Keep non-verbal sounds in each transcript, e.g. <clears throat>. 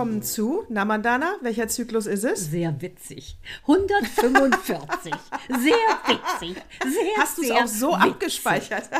Willkommen zu Namandana. Welcher Zyklus ist es? Sehr witzig. 145. <laughs> sehr witzig. Sehr, Hast du es auch so witzig. abgespeichert? <laughs>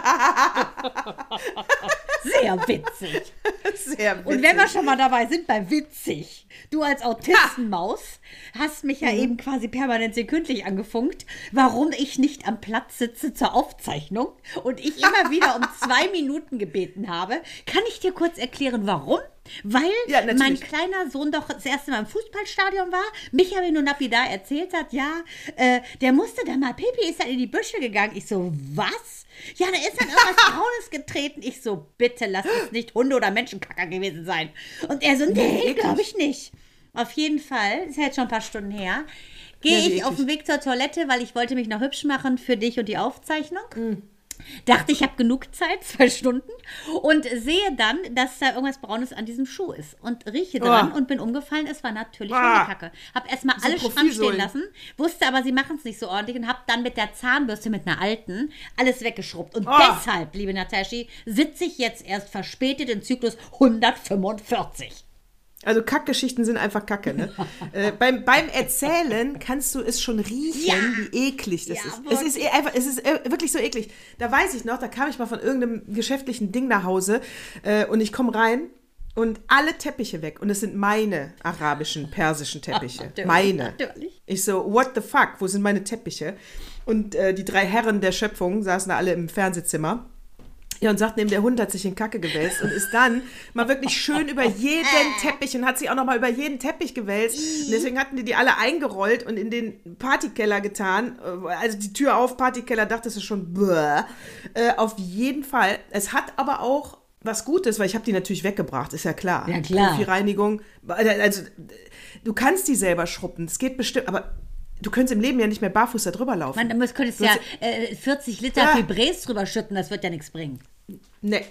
sehr witzig. Sehr witzig. Und wenn wir schon mal dabei sind bei witzig. Du als Autistenmaus hast mich ja mhm. eben quasi permanent sekündlich angefunkt, warum ich nicht am Platz sitze zur Aufzeichnung und ich immer wieder um <laughs> zwei Minuten gebeten habe. Kann ich dir kurz erklären, warum? Weil ja, mein kleiner Sohn doch das erste Mal im Fußballstadion war, Michael nur lapidar erzählt hat, ja, äh, der musste dann mal, Pipi ist dann in die Büsche gegangen. Ich so, was? Ja, da ist dann <laughs> irgendwas Braunes getreten. Ich so, bitte lass es nicht Hunde oder Menschenkacker gewesen sein. Und er so, nee, glaube ich nicht. Auf jeden Fall, ist ja jetzt schon ein paar Stunden her, gehe ja, ich auf den Weg zur Toilette, weil ich wollte mich noch hübsch machen für dich und die Aufzeichnung. Mhm. Dachte, ich habe genug Zeit, zwei Stunden, und sehe dann, dass da irgendwas Braunes an diesem Schuh ist und rieche dran oh. und bin umgefallen. Es war natürlich ah. Hundekacke. Hab erstmal so alles stramm stehen lassen, wusste aber, sie machen es nicht so ordentlich und habe dann mit der Zahnbürste, mit einer alten, alles weggeschrubbt. Und oh. deshalb, liebe Nataschi, sitze ich jetzt erst verspätet im Zyklus 145. Also Kackgeschichten sind einfach Kacke, ne? <laughs> äh, beim, beim Erzählen kannst du es schon riechen, ja. wie eklig das ja, ist. Wirklich. Es ist einfach, es ist äh, wirklich so eklig. Da weiß ich noch, da kam ich mal von irgendeinem geschäftlichen Ding nach Hause äh, und ich komme rein und alle Teppiche weg. Und es sind meine arabischen, persischen Teppiche. Meine. Ich so, what the fuck, wo sind meine Teppiche? Und äh, die drei Herren der Schöpfung saßen da alle im Fernsehzimmer. Ja, und sagt, neben der Hund hat sich in Kacke gewälzt und ist dann mal wirklich schön über jeden Teppich und hat sich auch noch mal über jeden Teppich gewälzt. Und deswegen hatten die die alle eingerollt und in den Partykeller getan. Also die Tür auf, Partykeller, dachte es schon, bäh. Äh, auf jeden Fall. Es hat aber auch was Gutes, weil ich habe die natürlich weggebracht, ist ja klar. Ja, klar. Profi-Reinigung, also du kannst die selber schruppen, das geht bestimmt, aber du könntest im Leben ja nicht mehr barfuß da drüber laufen. Man, du könntest ja äh, 40 Liter ja. Fibres drüber schütten, das wird ja nichts bringen. Nee,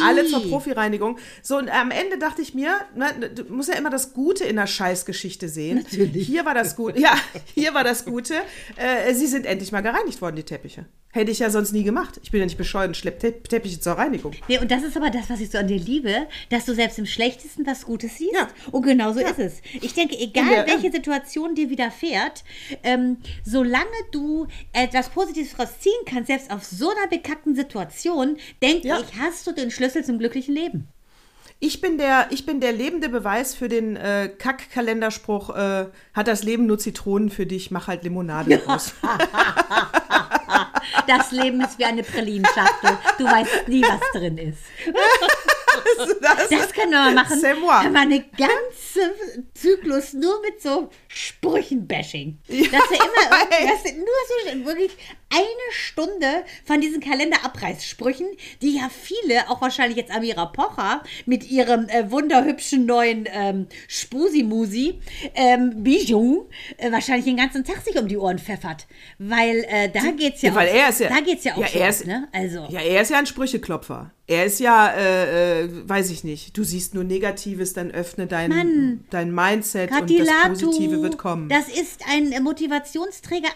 alle zur Profireinigung. So, und am Ende dachte ich mir, ne, du musst ja immer das Gute in der Scheißgeschichte sehen. Natürlich. Hier war das Gute. Ja, hier war das Gute. Äh, sie sind endlich mal gereinigt worden, die Teppiche. Hätte ich ja sonst nie gemacht. Ich bin ja nicht bescheuert und schleppe Te Teppiche zur Reinigung. Nee, und das ist aber das, was ich so an dir liebe, dass du selbst im Schlechtesten was Gutes siehst. Ja. Und genau so ja. ist es. Ich denke, egal ja, welche Situation dir widerfährt, ähm, solange du etwas Positives rausziehen kannst, selbst auf so einer bekackten Situation, denke ich, hast du den Schlüssel zum glücklichen Leben. Ich bin der, ich bin der lebende Beweis für den äh, Kack-Kalenderspruch, äh, hat das Leben nur Zitronen für dich, mach halt Limonade <laughs> draus. das Leben ist wie eine Pralinschachtel. Du weißt nie, was drin ist. das, das können wir mal machen. Kann man eine ganze Zyklus nur mit so Sprüchen-Bashing. Ja, dass wir immer <laughs> das sind nur so wirklich eine Stunde von diesen Kalenderabreißsprüchen, die ja viele, auch wahrscheinlich jetzt Amira Pocher mit ihrem äh, wunderhübschen neuen ähm, Spusi-Musi ähm, Bijou äh, wahrscheinlich den ganzen Tag sich um die Ohren pfeffert. Weil äh, da geht's ja, ja, weil auch, er ist ja, da geht's ja auch ja, er ist, ne? Also. Ja, er ist ja ein Sprücheklopfer. Er ist ja, äh, äh, weiß ich nicht, du siehst nur Negatives, dann öffne dein, Mann, dein Mindset Katilatu, und das Positive wird kommen. Das ist ein Motivationsträger,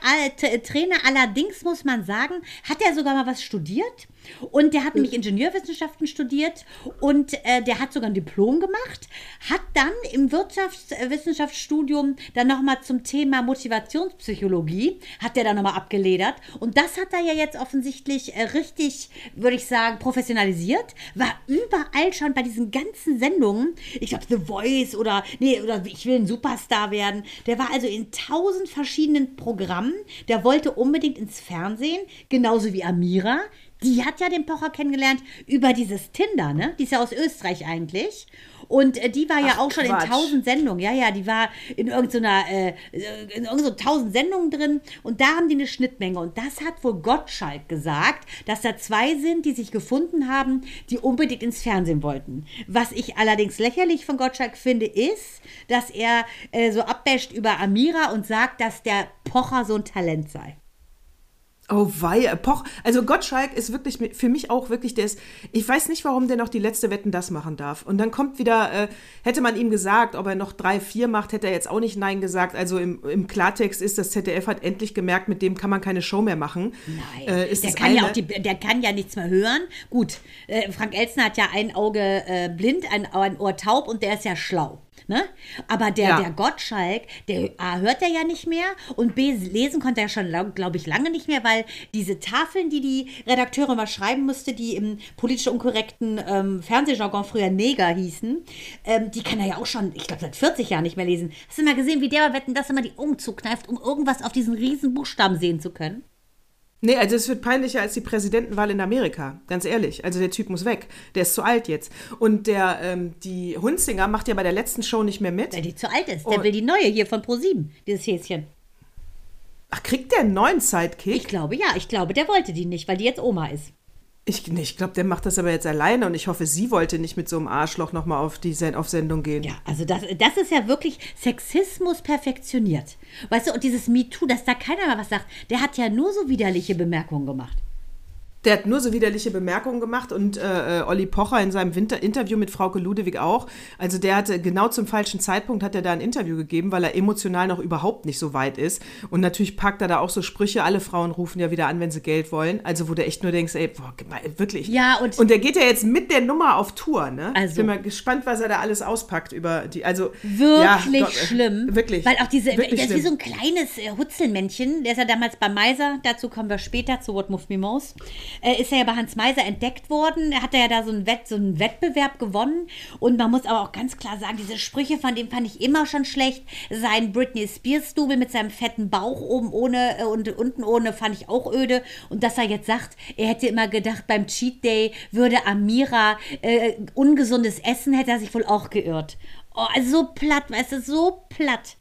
Trainer allerdings muss man sagen, hat er sogar mal was studiert? Und der hat nämlich Ingenieurwissenschaften studiert und äh, der hat sogar ein Diplom gemacht, hat dann im Wirtschaftswissenschaftsstudium dann nochmal zum Thema Motivationspsychologie, hat der dann nochmal abgeledert. Und das hat er ja jetzt offensichtlich äh, richtig, würde ich sagen, professionalisiert. War überall schon bei diesen ganzen Sendungen, ich glaube The Voice oder, nee, oder ich will ein Superstar werden. Der war also in tausend verschiedenen Programmen. Der wollte unbedingt ins Fernsehen, genauso wie Amira die hat ja den Pocher kennengelernt über dieses Tinder, ne? Die ist ja aus Österreich eigentlich. Und äh, die war ja Ach, auch schon Quatsch. in tausend Sendungen. Ja, ja, die war in irgendeiner, äh, in irgendeiner tausend Sendungen drin. Und da haben die eine Schnittmenge. Und das hat wohl Gottschalk gesagt, dass da zwei sind, die sich gefunden haben, die unbedingt ins Fernsehen wollten. Was ich allerdings lächerlich von Gottschalk finde, ist, dass er äh, so abbäscht über Amira und sagt, dass der Pocher so ein Talent sei. Oh wei, Poch. Also Gottschalk ist wirklich für mich auch wirklich, der ist, ich weiß nicht, warum der noch die letzte Wetten das machen darf. Und dann kommt wieder, äh, hätte man ihm gesagt, ob er noch drei, vier macht, hätte er jetzt auch nicht Nein gesagt. Also im, im Klartext ist, das ZDF hat endlich gemerkt, mit dem kann man keine Show mehr machen. Nein, äh, der, kann ja auch die, der kann ja nichts mehr hören. Gut, äh, Frank Elzner hat ja ein Auge äh, blind, ein, ein Ohr taub und der ist ja schlau. Ne? Aber der, ja. der Gottschalk, der A, hört er ja nicht mehr und B, lesen konnte er schon, glaube ich, lange nicht mehr, weil diese Tafeln, die die Redakteure mal schreiben musste, die im politisch unkorrekten ähm, Fernsehjargon früher Neger hießen, ähm, die kann er ja auch schon, ich glaube, seit 40 Jahren nicht mehr lesen. Hast du mal gesehen, wie der bei Wetten, dass er mal die Augen zukneift, um irgendwas auf diesen riesen Buchstaben sehen zu können? Nee, also es wird peinlicher als die Präsidentenwahl in Amerika, ganz ehrlich. Also der Typ muss weg. Der ist zu alt jetzt. Und der, ähm, die Hunzinger macht ja bei der letzten Show nicht mehr mit. Weil die zu alt ist. Der Und will die neue hier von Pro7, dieses Häschen. Ach, kriegt der einen neuen Sidekick? Ich glaube ja, ich glaube, der wollte die nicht, weil die jetzt Oma ist. Ich, nee, ich glaube, der macht das aber jetzt alleine und ich hoffe, sie wollte nicht mit so einem Arschloch nochmal auf, auf Sendung gehen. Ja, also das, das ist ja wirklich Sexismus perfektioniert. Weißt du, und dieses MeToo, dass da keiner mehr was sagt, der hat ja nur so widerliche Bemerkungen gemacht. Der hat nur so widerliche Bemerkungen gemacht und äh, äh, Olli Pocher in seinem Winter Interview mit Frauke Ludewig auch. Also der hatte genau zum falschen Zeitpunkt hat er da ein Interview gegeben, weil er emotional noch überhaupt nicht so weit ist. Und natürlich packt er da auch so Sprüche, alle Frauen rufen ja wieder an, wenn sie Geld wollen. Also wo du echt nur denkst, ey, boah, wirklich. Ja, und, und der geht ja jetzt mit der Nummer auf Tour, ne? Also, ich bin mal gespannt, was er da alles auspackt über die. Also wirklich ja, Gott, schlimm. Wirklich. Weil auch diese, der ist wie so ein kleines äh, Hutzelmännchen, der ist ja damals bei Meiser, dazu kommen wir später zu What Moved Me Most äh, ist er ja bei Hans Meiser entdeckt worden. Er hat ja da so einen, Wett, so einen Wettbewerb gewonnen. Und man muss aber auch ganz klar sagen, diese Sprüche von dem fand ich immer schon schlecht. Sein Britney Spears-Double mit seinem fetten Bauch oben ohne äh, und unten ohne fand ich auch öde. Und dass er jetzt sagt, er hätte immer gedacht, beim Cheat Day würde Amira äh, ungesundes Essen, hätte er sich wohl auch geirrt. Oh, also so platt, weißt du, so platt.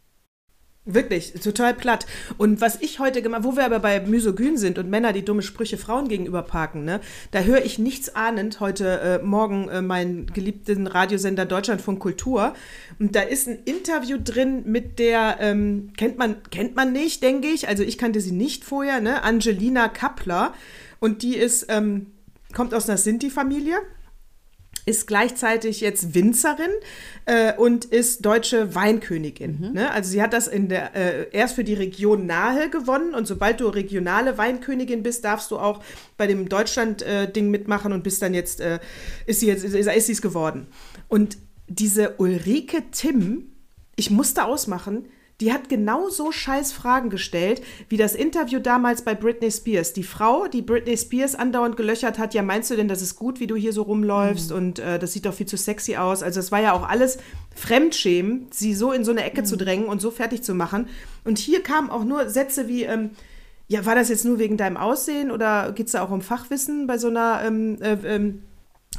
Wirklich, total platt. Und was ich heute gemacht, wo wir aber bei Misogyn sind und Männer, die dumme Sprüche Frauen gegenüber parken, ne, da höre ich nichts ahnend heute äh, Morgen äh, meinen geliebten Radiosender Deutschlandfunk Kultur. Und da ist ein Interview drin mit der, ähm, kennt man, kennt man nicht, denke ich. Also ich kannte sie nicht vorher, ne? Angelina Kappler. Und die ist, ähm, kommt aus einer Sinti-Familie ist gleichzeitig jetzt Winzerin äh, und ist deutsche Weinkönigin. Mhm. Ne? Also sie hat das in der, äh, erst für die Region Nahe gewonnen und sobald du regionale Weinkönigin bist, darfst du auch bei dem Deutschland-Ding äh, mitmachen und bist dann jetzt, äh, ist sie jetzt, ist, ist sie es geworden. Und diese Ulrike Timm, ich musste ausmachen, die hat genauso scheiß Fragen gestellt, wie das Interview damals bei Britney Spears. Die Frau, die Britney Spears andauernd gelöchert hat, ja, meinst du denn, das ist gut, wie du hier so rumläufst mhm. und äh, das sieht doch viel zu sexy aus. Also es war ja auch alles Fremdschämen, sie so in so eine Ecke mhm. zu drängen und so fertig zu machen. Und hier kamen auch nur Sätze wie, ähm, ja, war das jetzt nur wegen deinem Aussehen oder geht es da auch um Fachwissen bei so einer ähm, äh, ähm,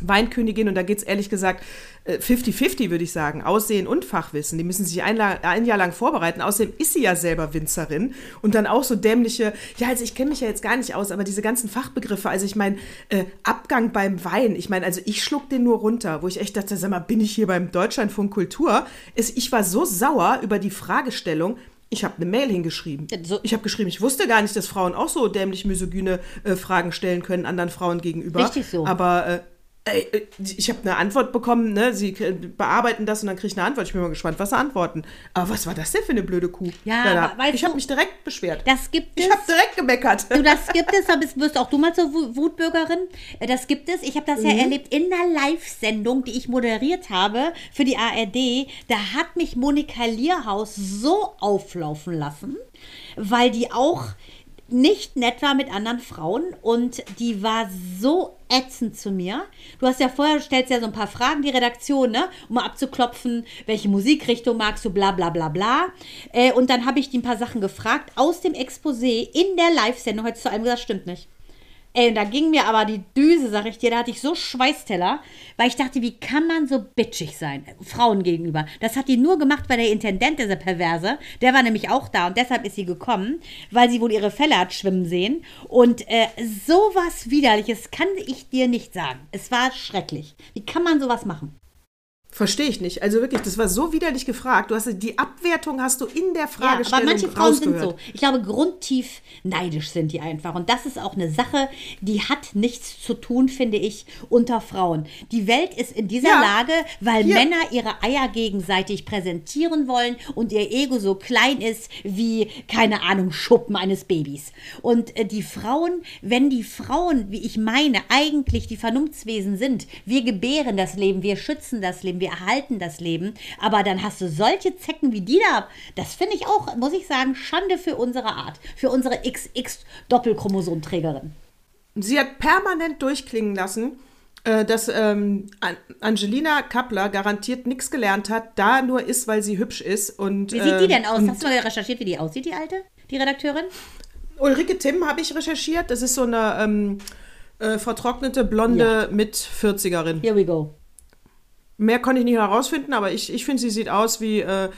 Weinkönigin und da geht es ehrlich gesagt 50-50, äh, würde ich sagen. Aussehen und Fachwissen. Die müssen sich ein, ein, Jahr lang vorbereiten. Außerdem ist sie ja selber Winzerin und dann auch so dämliche, ja, also ich kenne mich ja jetzt gar nicht aus, aber diese ganzen Fachbegriffe, also ich meine, äh, Abgang beim Wein, ich meine, also ich schluck den nur runter, wo ich echt dachte, sag mal, bin ich hier beim Deutschlandfunk Kultur? ich war so sauer über die Fragestellung, ich habe eine Mail hingeschrieben. Ich habe geschrieben, ich wusste gar nicht, dass Frauen auch so dämlich misogyne äh, Fragen stellen können anderen Frauen gegenüber. Richtig so. Aber äh, ich habe eine Antwort bekommen, ne? Sie bearbeiten das und dann kriege ich eine Antwort. Ich bin mal gespannt, was sie antworten. Aber was war das denn für eine blöde Kuh? Ja, ja ich habe mich direkt beschwert. Das gibt es. Ich habe direkt gemeckert. Du, das <laughs> gibt es, aber wirst auch du mal zur Wutbürgerin. Das gibt es. Ich habe das mhm. ja erlebt in der Live-Sendung, die ich moderiert habe für die ARD. Da hat mich Monika Lierhaus so auflaufen lassen, weil die auch nicht nett war mit anderen Frauen und die war so ätzend zu mir. Du hast ja vorher, stellst ja so ein paar Fragen, die Redaktion, ne, um mal abzuklopfen, welche Musikrichtung magst du, bla bla bla bla. Äh, und dann habe ich die ein paar Sachen gefragt aus dem Exposé in der Live-Sendung. Heute zu einem gesagt, stimmt nicht. Ey, und da ging mir aber die Düse, sag ich dir, da hatte ich so Schweißteller, weil ich dachte, wie kann man so bitchig sein, Frauen gegenüber. Das hat die nur gemacht, weil der Intendent, dieser Perverse, der war nämlich auch da und deshalb ist sie gekommen, weil sie wohl ihre Fälle hat schwimmen sehen. Und äh, sowas Widerliches kann ich dir nicht sagen. Es war schrecklich. Wie kann man sowas machen? Verstehe ich nicht. Also wirklich, das war so widerlich gefragt. Du hast die Abwertung hast du in der Ja, Fragestellung aber manche Frauen sind so. Ich glaube, grundtief neidisch sind die einfach. Und das ist auch eine Sache, die hat nichts zu tun, finde ich, unter Frauen. Die Welt ist in dieser Ja. Lage, weil Hier. Männer ihre Eier gegenseitig präsentieren wollen und ihr Ego so klein ist wie, keine Ahnung, Schuppen eines Babys. Und äh, die Frauen, wenn die Frauen, wie ich meine, eigentlich die Vernunftswesen sind, wir gebären das Leben, wir schützen das Leben, wir erhalten das Leben, aber dann hast du solche Zecken wie die da, das finde ich auch, muss ich sagen, Schande für unsere Art, für unsere XX-Doppelchromosomträgerin. Sie hat permanent durchklingen lassen, äh, dass ähm, An- Angelina Kappler garantiert nichts gelernt hat, da nur ist, weil sie hübsch ist. Und, Wie sieht die denn aus? Hast du mal recherchiert, wie die aussieht, die alte, die Redakteurin? Ulrike Timm habe ich recherchiert. Das ist so eine ähm, äh, vertrocknete, blonde Mit-40erin. Here we go. Mehr konnte ich nicht herausfinden, aber ich, ich finde, sie sieht aus wie äh,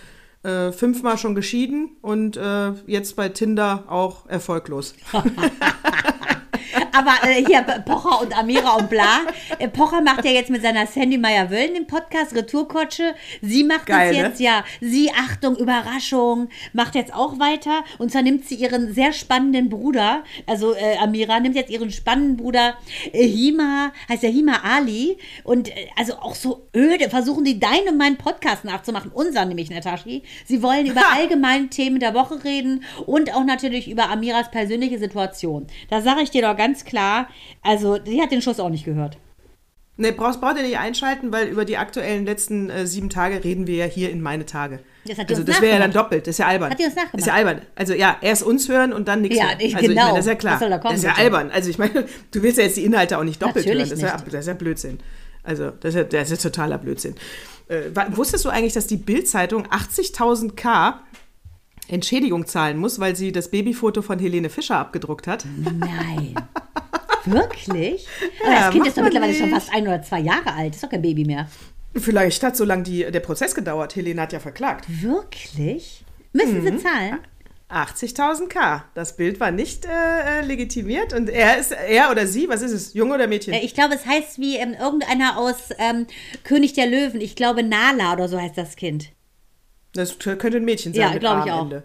äh, fünfmal schon geschieden und äh, jetzt bei Tinder auch erfolglos. <laughs> Aber äh, hier Pocher und Amira und bla. Äh, Pocher macht ja jetzt mit seiner Sandy Meyer-Wöllen den Podcast Retourkutsche. Sie macht Geil, das ne? jetzt, ja. Sie, Achtung, Überraschung, macht jetzt auch weiter. Und zwar nimmt sie ihren sehr spannenden Bruder, also äh, Amira nimmt jetzt ihren spannenden Bruder äh, Hima, heißt ja Hima Ali. Und äh, also auch so öde, versuchen die deinen und meinen Podcast nachzumachen. Unseren nämlich, Natashi. Sie wollen über Ha! allgemeine Themen der Woche reden und auch natürlich über Amiras persönliche Situation. Da sage ich dir doch ganz klar, also die hat den Schuss auch nicht gehört. Ne, brauchst, braucht ihr nicht einschalten, weil über die aktuellen letzten äh, sieben Tage reden wir ja hier in meine Tage. Das hat also das wäre ja dann doppelt, das ist ja albern. Hat die uns nachgemacht. Ist ja albern. Also ja, erst uns hören und dann nichts Ja, hören. ich- Also ich genau. meine, das ist ja klar. Da kommen, das ist ja bitte? albern. Also ich meine, du willst ja jetzt die Inhalte auch nicht doppelt Natürlich hören. Das ist, ja, nicht. das ist ja Blödsinn. Also das ist ja, das ist totaler Blödsinn. Äh, wusstest du eigentlich, dass die Bild-Zeitung 80.000 K Entschädigung zahlen muss, weil sie das Babyfoto von Helene Fischer abgedruckt hat? Nein. <laughs> Wirklich? Ja, das Kind ist doch mittlerweile schon nicht. fast ein oder zwei Jahre alt. Ist doch kein Baby mehr. Vielleicht hat so lange die, der Prozess gedauert. Helene hat ja verklagt. Wirklich? Müssen Mhm. sie zahlen? 80.000 K. Das Bild war nicht äh, äh, legitimiert und er ist, er oder sie, was ist es, Junge oder Mädchen? Äh, Ich glaube, es heißt wie ähm, irgendeiner aus ähm, König der Löwen. Ich glaube, Nala oder so heißt das Kind. Das könnte ein Mädchen sein Ja, mit glaub A ich auch. Ende.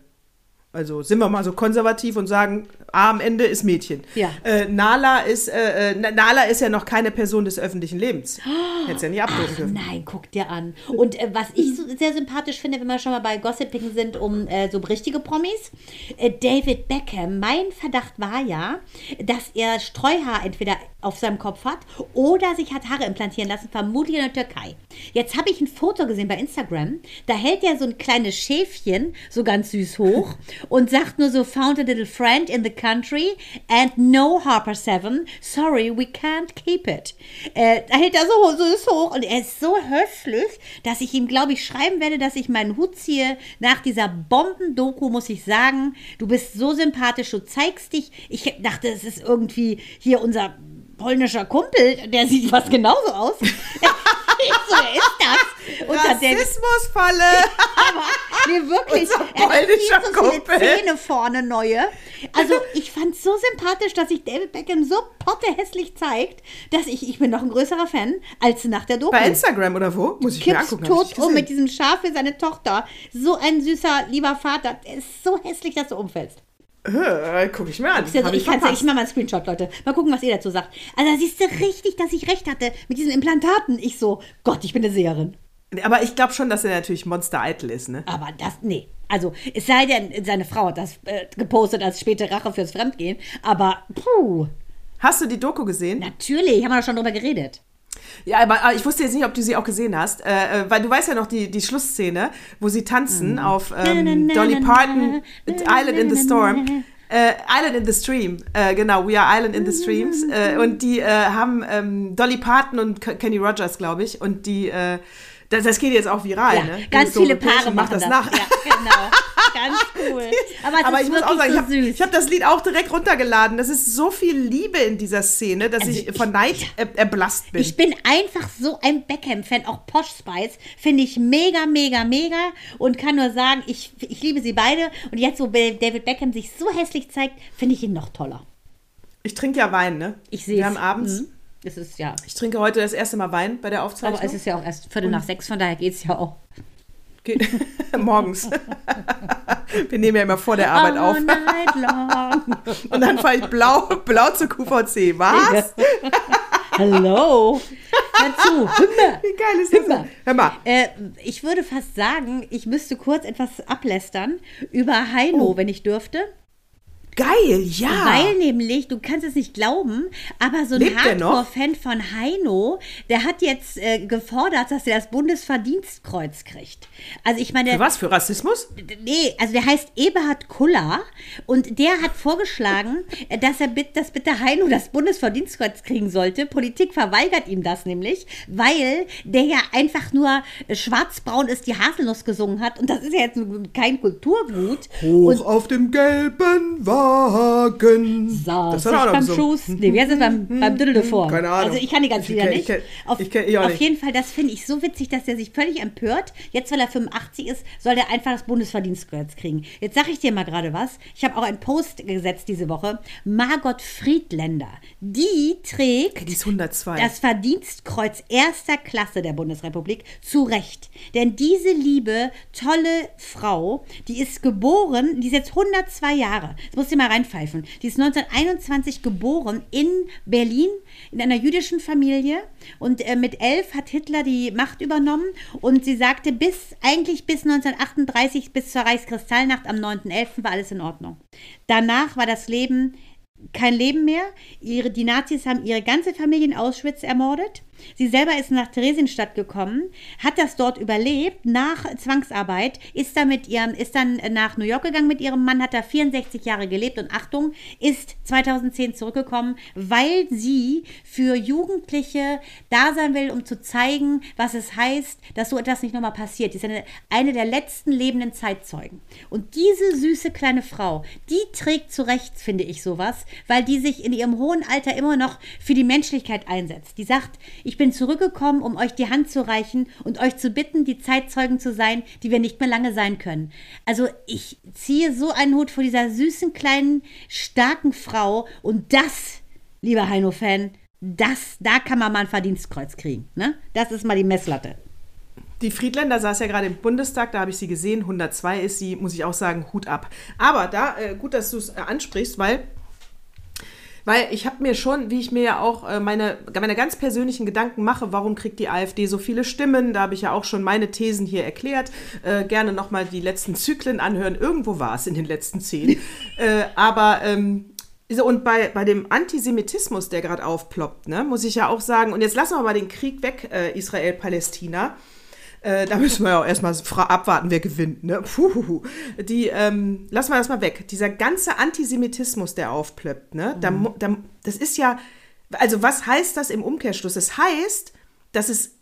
Also sind wir mal so konservativ und sagen, A am Ende ist Mädchen. Ja. Äh, Nala, ist, äh, äh, Nala ist ja noch keine Person des öffentlichen Lebens. <gasps> Hättest ja nicht abdrücken dürfen. nein, guck dir an. Und äh, was ich so sehr sympathisch finde, wenn wir schon mal bei Gossiping sind um äh, so richtige Promis, äh, David Beckham, mein Verdacht war ja, dass er Streuhaar entweder auf seinem Kopf hat oder sich hat Haare implantieren lassen, vermutlich in der Türkei. Jetzt habe ich ein Foto gesehen bei Instagram, da hält er so ein kleines Schäfchen so ganz süß hoch <laughs> und sagt nur so, found a little friend in the country and no Harper 7, sorry, we can't keep it. Äh, da hält er so süß hoch und er ist so hässlich, dass ich ihm, glaube ich, schreiben werde, dass ich meinen Hut ziehe. Nach dieser Bombendoku muss ich sagen, du bist so sympathisch, du zeigst dich. Ich dachte, es ist irgendwie hier unser polnischer Kumpel, der sieht fast genauso aus. <laughs> so, ist das? Und Rassismusfalle! aber nee, wirklich. Unser Er polnischer viele Kumpel. Zähne vorne neue. Also ich fand es so sympathisch, dass sich David Beckham so pottehässlich zeigt, dass ich, ich bin noch ein größerer Fan als nach der Doku. Bei Instagram oder wo? Muss ich mir Kippst angucken. tot um mit diesem Schaf für seine Tochter. So ein süßer, lieber Vater. Der ist so hässlich, dass du umfällst. Äh, guck ich mir an. Ist ja so, Hab ich ich ich mache mal einen Screenshot, Leute. Mal gucken, was ihr dazu sagt. Also da siehst du richtig, dass ich recht hatte mit diesen Implantaten. Ich so, Gott, ich bin eine Seherin. Aber ich glaube schon, dass er natürlich Monster eitel ist, ne? Aber das, nee. Also, es sei denn, seine Frau hat das äh, gepostet als späte Rache fürs Fremdgehen. Aber, puh, Hast du die Doku gesehen? natürlich, haben wir doch schon drüber geredet. Ja, aber ich wusste jetzt nicht, ob du sie auch gesehen hast, äh, äh, weil du weißt ja noch die, die Schlussszene, wo sie tanzen auf ähm, Dolly Parton, Island in the Storm. Äh, Island in the Stream, äh, genau, We Are Island in the Streams. Äh, und die äh, haben ähm, Dolly Parton und Kenny Rogers, glaube ich, und die, das, das geht jetzt auch viral, Ja, ne? ganz So, viele Paare machen das. nach. Ja, genau. ganz cool. <laughs> Aber es Aber ich muss auch sagen, ich so habe süß. hab das Lied auch direkt runtergeladen. Das ist so viel Liebe in dieser Szene, dass Also ich, ich- von Neid er, erblasst bin. Ich bin einfach so ein Beckham-Fan, auch Posh Spice. Finde ich mega, mega, mega. Und kann nur sagen, ich, ich liebe sie beide. Und jetzt, wo David Beckham sich so hässlich zeigt, finde ich ihn noch toller. Ich trinke ja Wein, ne? Ich sehe Wir haben abends, Es ist ja. Ich trinke heute das erste Mal Wein bei der Aufzeichnung. Aber es ist ja auch erst Viertel nach sechs, von daher geht es ja auch. <laughs> Morgens. <laughs> Wir nehmen ja immer vor der Arbeit auf. <laughs> Und dann fahre ich blau, blau zur QVC. Was? Hallo. Hör zu. Hümmer. Wie geil ist das? Hör mal. Äh, ich würde fast sagen, ich müsste kurz etwas ablästern über Heino, oh. wenn ich dürfte. Geil, ja. Weil nämlich, du kannst es nicht glauben, aber so ein Hardcore-Fan von Heino, der hat jetzt äh, gefordert, dass er das Bundesverdienstkreuz kriegt. Also ich meine. Für was? Für Rassismus? Nee, also der heißt Eberhard Kuller und der hat vorgeschlagen, <laughs> dass er bitte, dass bitte Heino das Bundesverdienstkreuz kriegen sollte. Politik verweigert ihm das nämlich, weil der ja einfach nur schwarzbraun ist, die Haselnuss gesungen hat und das ist ja jetzt kein Kulturgut. Hoch und auf dem gelben Wagen. Wagen. Saß das hat beim Schuss. Nee, heißt das beim, beim Düdel davor? Keine Ahnung. Also ich kann die ganzen Lieder nicht. Ich kenn, auf, ich kenn, ich auf nicht. jeden Fall, das finde ich so witzig, dass er sich völlig empört. Jetzt, weil er 85 ist, soll er einfach das Bundesverdienstkreuz kriegen. Jetzt sage ich dir mal gerade was. Ich habe auch einen Post gesetzt diese Woche. Margot Friedländer, die trägt die ist 102. das Verdienstkreuz erster Klasse der Bundesrepublik zu Recht. Denn diese liebe, tolle Frau, die ist geboren, die ist jetzt 102 Jahre. Das muss dir mal reinpfeifen. Die ist 1921 geboren in Berlin in einer jüdischen Familie und äh, mit elf hat Hitler die Macht übernommen und sie sagte, bis eigentlich bis 1938, bis zur Reichskristallnacht am 9.11. war alles in Ordnung. Danach war das Leben kein Leben mehr. Ihre, die Nazis haben ihre ganze Familie in Auschwitz ermordet. Sie selber ist nach Theresienstadt gekommen, hat das dort überlebt nach Zwangsarbeit, ist dann, mit ihrem, ist dann nach New York gegangen mit ihrem Mann, hat da 64 Jahre gelebt und Achtung, ist 2010 zurückgekommen, weil sie für Jugendliche da sein will, um zu zeigen, was es heißt, dass so etwas nicht nochmal passiert. Sie ist eine, eine der letzten lebenden Zeitzeugen. Und diese süße kleine Frau, die trägt zu Recht, finde ich, sowas, weil die sich in ihrem hohen Alter immer noch für die Menschlichkeit einsetzt. Die sagt, ich bin zurückgekommen, um euch die Hand zu reichen und euch zu bitten, die Zeitzeugen zu sein, die wir nicht mehr lange sein können. Also ich ziehe so einen Hut vor dieser süßen, kleinen, starken Frau und das, lieber Heino-Fan, das, da kann man mal ein Verdienstkreuz kriegen. Ne? Das ist mal die Messlatte. Die Friedländer saß ja gerade im Bundestag, da habe ich sie gesehen. 102 ist sie, muss ich auch sagen, Hut ab. Aber da, äh, gut, dass du es äh, ansprichst, weil weil ich habe mir schon, wie ich mir ja auch äh, meine, meine ganz persönlichen Gedanken mache, warum kriegt die AfD so viele Stimmen? Da habe ich ja auch schon meine Thesen hier erklärt. Äh, gerne nochmal die letzten Zyklen anhören. Irgendwo war es in den letzten zehn. <laughs> äh, aber ähm, und bei, bei dem Antisemitismus, der gerade aufploppt, ne, muss ich ja auch sagen, und jetzt lassen wir mal den Krieg weg, äh, Israel-Palästina. Äh, da müssen wir ja auch erstmal abwarten, wer gewinnt. Ne? Puh, die, ähm, lassen wir das mal weg. Dieser ganze Antisemitismus, der aufplöppt, ne? Mhm. Da, da, das ist ja, also was heißt das im Umkehrschluss? Es das heißt, dass es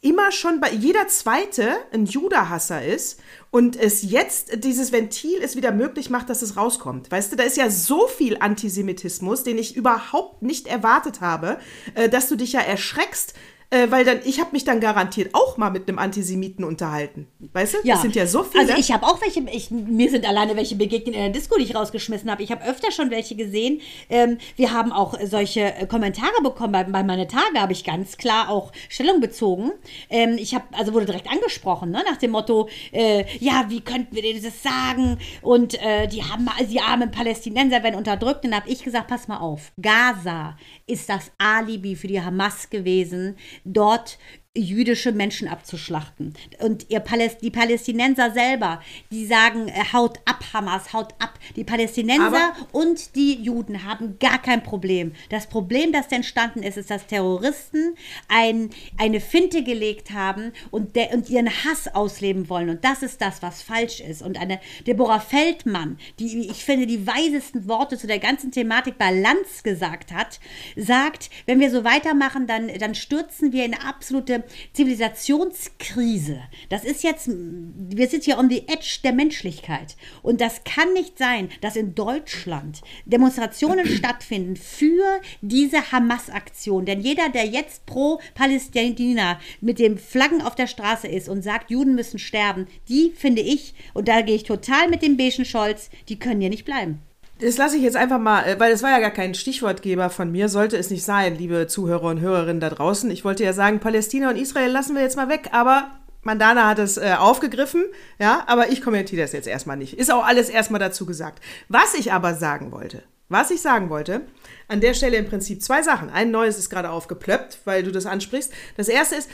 immer schon bei jeder zweite ein Judahasser ist und es jetzt dieses Ventil es wieder möglich macht, dass es rauskommt. Weißt du, da ist ja so viel Antisemitismus, den ich überhaupt nicht erwartet habe, äh, dass du dich ja erschreckst, äh, weil dann, ich habe mich dann garantiert auch mal mit einem Antisemiten unterhalten. Weißt du? Ja. Das sind ja so viele. Also ich habe auch welche, ich, mir sind alleine welche begegnet in der Disco, die ich rausgeschmissen habe. Ich habe öfter schon welche gesehen. Ähm, wir haben auch solche äh, Kommentare bekommen. Bei, bei meine Tage habe ich ganz klar auch Stellung bezogen. Ähm, ich habe, also wurde direkt angesprochen, ne, nach dem Motto, äh, ja, wie könnten wir denen das sagen? Und äh, die haben, die armen Palästinenser werden unterdrückt. Und dann habe ich gesagt, pass mal auf, Gaza ist das Alibi für die Hamas gewesen dort jüdische Menschen abzuschlachten. Und ihr Paläst die Palästinenser selber, die sagen, äh, haut ab, Hamas, haut ab. Die Palästinenser Aber und die Juden haben gar kein Problem. Das Problem, das entstanden ist, ist, dass Terroristen ein, eine Finte gelegt haben und, der, und ihren Hass ausleben wollen. Und das ist das, was falsch ist. Und eine Deborah Feldmann, die, ich finde, die weisesten Worte zu der ganzen Thematik bei Lanz gesagt hat, sagt, wenn wir so weitermachen, dann, dann stürzen wir in absolute Zivilisationskrise. Das ist jetzt, wir sind hier on the edge der Menschlichkeit. Und das kann nicht sein, dass in Deutschland Demonstrationen <clears throat> stattfinden für diese Hamas-Aktion. Denn jeder, der jetzt pro Palästina mit den Flaggen auf der Straße ist und sagt, Juden müssen sterben, die finde ich, und da gehe ich total mit dem Beschen Scholz, die können hier nicht bleiben. Das lasse ich jetzt einfach mal, äh, weil es war ja gar kein Stichwortgeber von mir, sollte es nicht sein, liebe Zuhörer und Hörerinnen da draußen. Ich wollte ja sagen, Palästina und Israel lassen wir jetzt mal weg, aber Mandana hat es äh, aufgegriffen, ja, aber ich kommentiere das jetzt erstmal nicht. Ist auch alles erstmal dazu gesagt. Was ich aber sagen wollte, was ich sagen wollte, an der Stelle im Prinzip zwei Sachen. Ein neues ist gerade aufgeplöppt, weil du das ansprichst. Das erste ist,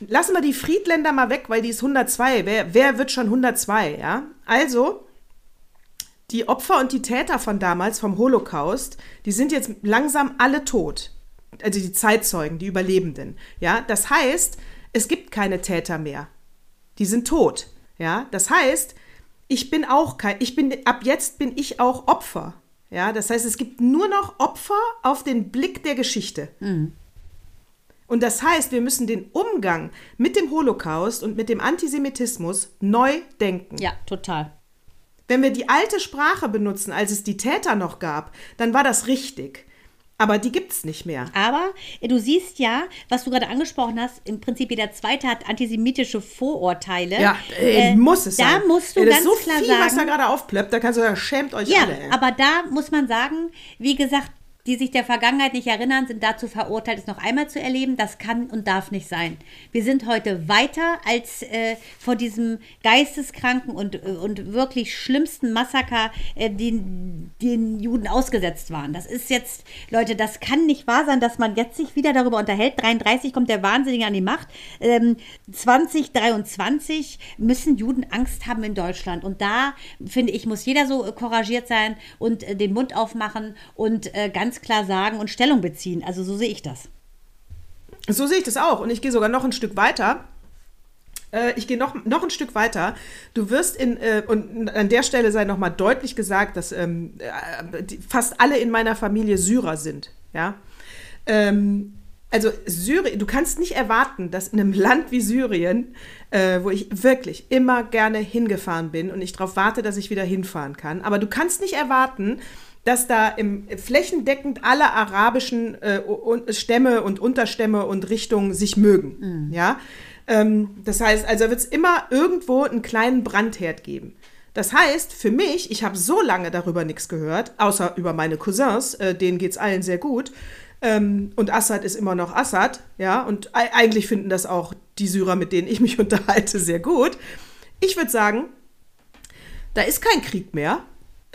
lassen wir die Friedländer mal weg, weil die ist 102. Wer, wer wird schon 102, ja? Also, die Opfer und die Täter von damals, vom Holocaust, die sind jetzt langsam alle tot. Also die Zeitzeugen, die Überlebenden. Ja, das heißt, es gibt keine Täter mehr. Die sind tot. Ja, das heißt, ich bin auch kein, ich bin, ab jetzt bin ich auch Opfer. Ja, das heißt, es gibt nur noch Opfer auf den Blick der Geschichte. Mhm. Und das heißt, wir müssen den Umgang mit dem Holocaust und mit dem Antisemitismus neu denken. Ja, total. Wenn wir die alte Sprache benutzen, als es die Täter noch gab, dann war das richtig. Aber die gibt es nicht mehr. Aber äh, du siehst ja, was du gerade angesprochen hast, im Prinzip jeder Zweite hat antisemitische Vorurteile. Ja, äh, äh, muss es da sein. Da musst du ja, ganz so klar viel, sagen. was da gerade aufplöppt, da kannst du sagen, schämt euch ja, alle. Ja, aber da muss man sagen, wie gesagt, die sich der Vergangenheit nicht erinnern, sind dazu verurteilt, es noch einmal zu erleben. Das kann und darf nicht sein. Wir sind heute weiter als äh, vor diesem geisteskranken und, äh, und wirklich schlimmsten Massaker, äh, den, den Juden ausgesetzt waren. Das ist jetzt, Leute, das kann nicht wahr sein, dass man jetzt sich wieder darüber unterhält. 33 kommt der Wahnsinnige an die Macht. Ähm, 2023 müssen Juden Angst haben in Deutschland. Und da, finde ich, muss jeder so couragiert sein und äh, den Mund aufmachen und äh, ganz ganz klar sagen und Stellung beziehen. Also so sehe ich das. So sehe ich das auch. Und ich gehe sogar noch ein Stück weiter. Äh, ich gehe noch, noch ein Stück weiter. Du wirst in, äh, und an der Stelle sei nochmal deutlich gesagt, dass ähm, äh, fast alle in meiner Familie Syrer sind. Ja. Ähm, also Syrien, du kannst nicht erwarten, dass in einem Land wie Syrien, äh, wo ich wirklich immer gerne hingefahren bin und ich darauf warte, dass ich wieder hinfahren kann, aber du kannst nicht erwarten, dass da im, flächendeckend alle arabischen äh, Stämme und Unterstämme und Richtungen sich mögen. Mhm. Ja? Ähm, das heißt, also wird es immer irgendwo einen kleinen Brandherd geben. Das heißt, für mich, ich habe so lange darüber nichts gehört, außer über meine Cousins, äh, denen geht es allen sehr gut. Ähm, und Assad ist immer noch Assad, ja, und eigentlich finden das auch die Syrer, mit denen ich mich <laughs> unterhalte, sehr gut. Ich würde sagen, da ist kein Krieg mehr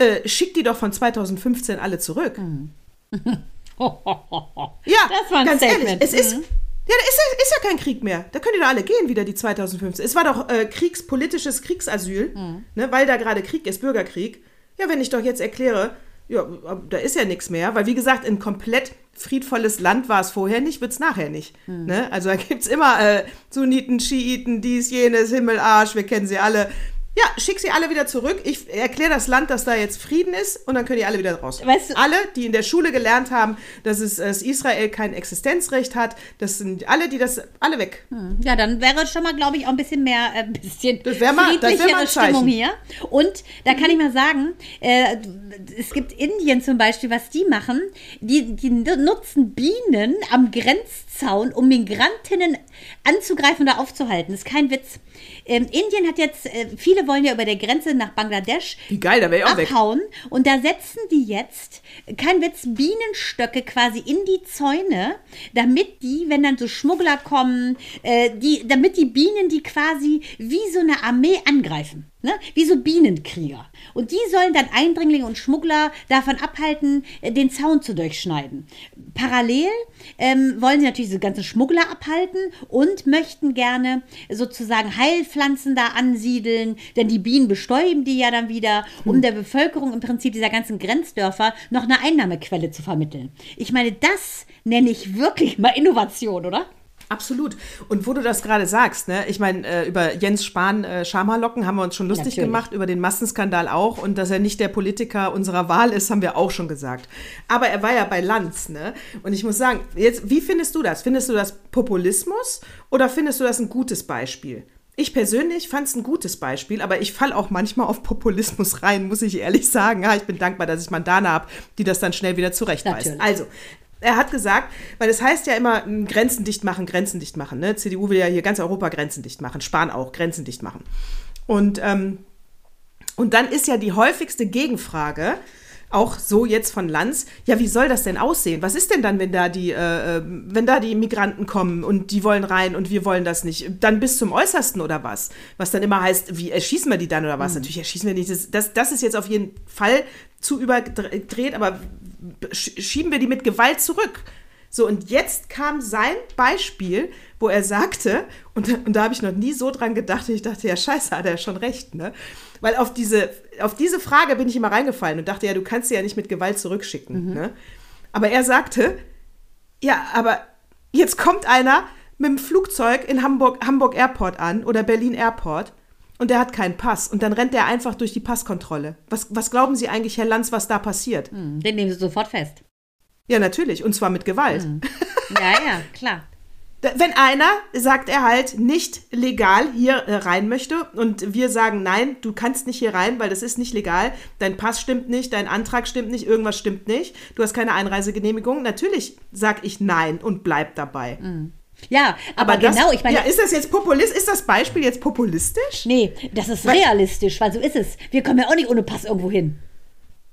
äh, schickt die doch von 2015 alle zurück. Mhm. <laughs> ja, das war ein ganz Statement. ehrlich, es ist, mhm. ja, da ist, ist, ja kein Krieg mehr. Da können die doch alle gehen, wieder die 2015. Es war doch äh, kriegspolitisches Kriegsasyl, mhm. ne, weil da gerade Krieg ist, Bürgerkrieg. Ja, wenn ich doch jetzt erkläre, ja, da ist ja nichts mehr, weil wie gesagt, ein komplett friedvolles Land war es vorher nicht, wird es nachher nicht. Mhm. Ne? Also da gibt es immer äh, Sunniten, Schiiten, dies, jenes, Himmel, Arsch, wir kennen sie alle. Ja, schick sie alle wieder zurück. Ich erkläre das Land, dass da jetzt Frieden ist und dann können die alle wieder raus. Weißt du, alle, die in der Schule gelernt haben, dass es dass Israel kein Existenzrecht hat, das sind alle, die das alle weg. Hm. Ja, dann wäre schon mal, glaube ich, auch ein bisschen mehr, äh, ein bisschen das mal, das wär mal Stimmung hier. Und da kann ich mal sagen, äh, es gibt Indien zum Beispiel, was die machen, die, die nutzen Bienen am Grenzzaun, um Migrantinnen anzugreifen oder aufzuhalten. Das ist kein Witz. Ähm, Indien hat jetzt, äh, viele wollen ja über der Grenze nach Bangladesch Wie geil, da ich auch abhauen. Weg. Und da setzen die jetzt, kein Witz, Bienenstöcke quasi in die Zäune, damit die, wenn dann so Schmuggler kommen, äh, die, damit die Bienen die quasi wie so eine Armee angreifen. Ne? Wie so Bienenkrieger. Und die sollen dann Eindringlinge und Schmuggler davon abhalten, äh, den Zaun zu durchschneiden. Parallel ähm, wollen sie natürlich diese ganzen Schmuggler abhalten und möchten gerne sozusagen Heilpflanzen da ansiedeln, denn die Bienen bestäuben die ja dann wieder, um hm. der Bevölkerung im Prinzip dieser ganzen Grenzdörfer noch eine Einnahmequelle zu vermitteln. Ich meine, das nenne ich wirklich mal Innovation, oder? Absolut. Und wo du das gerade sagst, ne, ich meine, äh, über Jens Spahn äh, Schamhaarlocken haben wir uns schon lustig Natürlich. gemacht, über den Massenskandal auch und dass er nicht der Politiker unserer Wahl ist, haben wir auch schon gesagt. Aber er war ja bei Lanz, ne? Und ich muss sagen, jetzt, wie findest du das? Findest du das Populismus oder findest du das ein gutes Beispiel? Ich persönlich fand es ein gutes Beispiel, aber ich falle auch manchmal auf Populismus rein, muss ich ehrlich sagen. Ja, ich bin dankbar, dass ich Mandane habe, die das dann schnell wieder zurechtweist. Also, er hat gesagt, weil es das heißt ja immer Grenzen dicht machen, Grenzen dicht machen. Ne? CDU will ja hier ganz Europa Grenzen dicht machen, Spahn auch Grenzen dicht machen. Und ähm, Und dann ist ja die häufigste Gegenfrage, auch so jetzt von Lanz, ja, wie soll das denn aussehen? Was ist denn dann, wenn da die, äh, äh, wenn da die Migranten kommen und die wollen rein und wir wollen das nicht? Dann bis zum Äußersten oder was? Was dann immer heißt, wie erschießen wir die dann oder was? Mhm. Natürlich erschießen wir nicht. Das, das, das ist jetzt auf jeden Fall zu überdreht, aber schieben wir die mit Gewalt zurück. So, und jetzt kam sein Beispiel, wo er sagte, und, und da habe ich noch nie so dran gedacht, ich dachte, ja, scheiße, hat er schon recht, ne? Weil auf diese, auf diese Frage bin ich immer reingefallen und dachte, ja, du kannst sie ja nicht mit Gewalt zurückschicken. Mhm. Ne? Aber er sagte, ja, aber jetzt kommt einer mit dem Flugzeug in Hamburg, Hamburg Airport an oder Berlin Airport und der hat keinen Pass. Und dann rennt der einfach durch die Passkontrolle. Was, was glauben Sie eigentlich, Herr Lanz, was da passiert? Mhm, den nehmen Sie sofort fest. Ja, natürlich. Und zwar mit Gewalt. Mhm. <laughs> Ja, ja, klar. Wenn einer, sagt er halt, nicht legal hier äh, rein möchte und wir sagen, nein, du kannst nicht hier rein, weil das ist nicht legal, dein Pass stimmt nicht, dein Antrag stimmt nicht, irgendwas stimmt nicht, du hast keine Einreisegenehmigung, natürlich sag ich nein und bleib dabei. Mhm. Ja, aber, aber genau, ich meine. Ja, ist das jetzt populistisch? Ist das Beispiel jetzt populistisch? Nee, das ist weil, realistisch, weil so ist es. Wir kommen ja auch nicht ohne Pass irgendwo hin.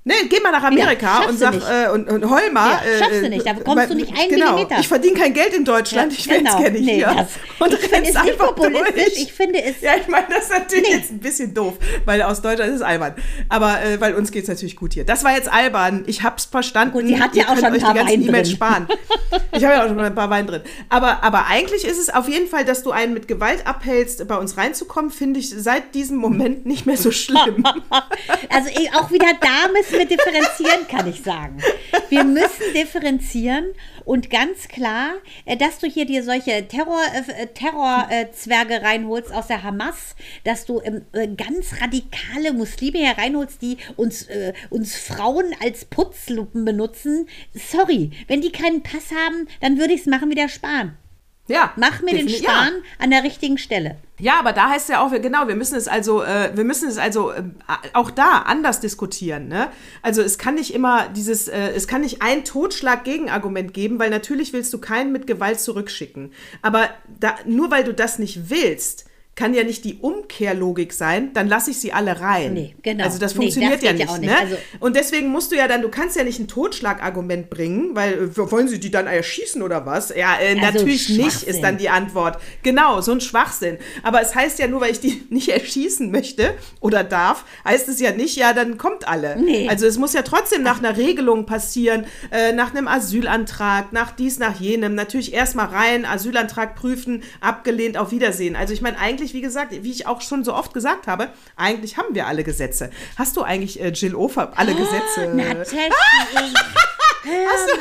Nee, geh mal nach Amerika ja, und sag äh, und, und heul mal. Ja, schaffst äh, du nicht, da äh, du nicht einen genau, Millimeter. Ich verdiene kein Geld in Deutschland, ja, ich genau, will gerne nee, hier. Das, <laughs> und ich finde es nicht populistisch, durch. ich finde es... Ja, ich meine, das ist natürlich nee. jetzt ein bisschen doof, weil aus Deutschland ist es albern. Aber äh, weil uns geht es natürlich gut hier. Das war jetzt albern, ich hab's verstanden. Und sie hat ja auch schon ein paar ganzen E-Mails sparen. ich habe ja auch schon ein paar Wein drin. Aber, aber eigentlich ist es auf jeden Fall, dass du einen mit Gewalt abhältst, bei uns reinzukommen, finde ich seit diesem Moment nicht mehr so schlimm. <laughs> also auch wieder da müssen wir differenzieren kann ich sagen. Wir müssen differenzieren und ganz klar, äh, dass du hier dir solche Terrorzwerge äh, Terror, äh, reinholst aus der Hamas, dass du ähm, ganz radikale Muslime hier reinholst, die uns, äh, uns Frauen als Putzlupen benutzen. Sorry, wenn die keinen Pass haben, dann würde ich es machen wie der Spahn. Ja. Mach mir den Spahn ja. an der richtigen Stelle. Ja, aber da heißt ja auch, genau, wir müssen es also, äh, wir müssen es also äh, auch da anders diskutieren. Ne? Also es kann nicht immer dieses, äh, es kann nicht ein Totschlag-Gegenargument geben, weil natürlich willst du keinen mit Gewalt zurückschicken. Aber da, nur weil du das nicht willst, kann ja nicht die Umkehrlogik sein, dann lasse ich sie alle rein. Nee, genau. Also das funktioniert nee, das ja, nicht, ja nicht. Ne? Also und deswegen musst du ja dann, du kannst ja nicht ein Totschlagargument bringen, weil äh, wollen sie die dann erschießen oder was? Ja, äh, also natürlich nicht, ist dann die Antwort. Genau, so ein Schwachsinn. Aber es heißt ja nur, weil ich die <laughs> nicht erschießen möchte oder darf, heißt es ja nicht, ja, dann kommt alle. Nee. Also es muss ja trotzdem nach einer Regelung passieren, äh, nach einem Asylantrag, nach dies, nach jenem. Natürlich erstmal rein, Asylantrag prüfen, abgelehnt, auf Wiedersehen. Also ich meine, eigentlich eigentlich, wie gesagt, wie ich auch schon so oft gesagt habe, eigentlich haben wir alle Gesetze. Hast du eigentlich äh, Jill Ofer alle Gesetze? Natürlich. Hast du,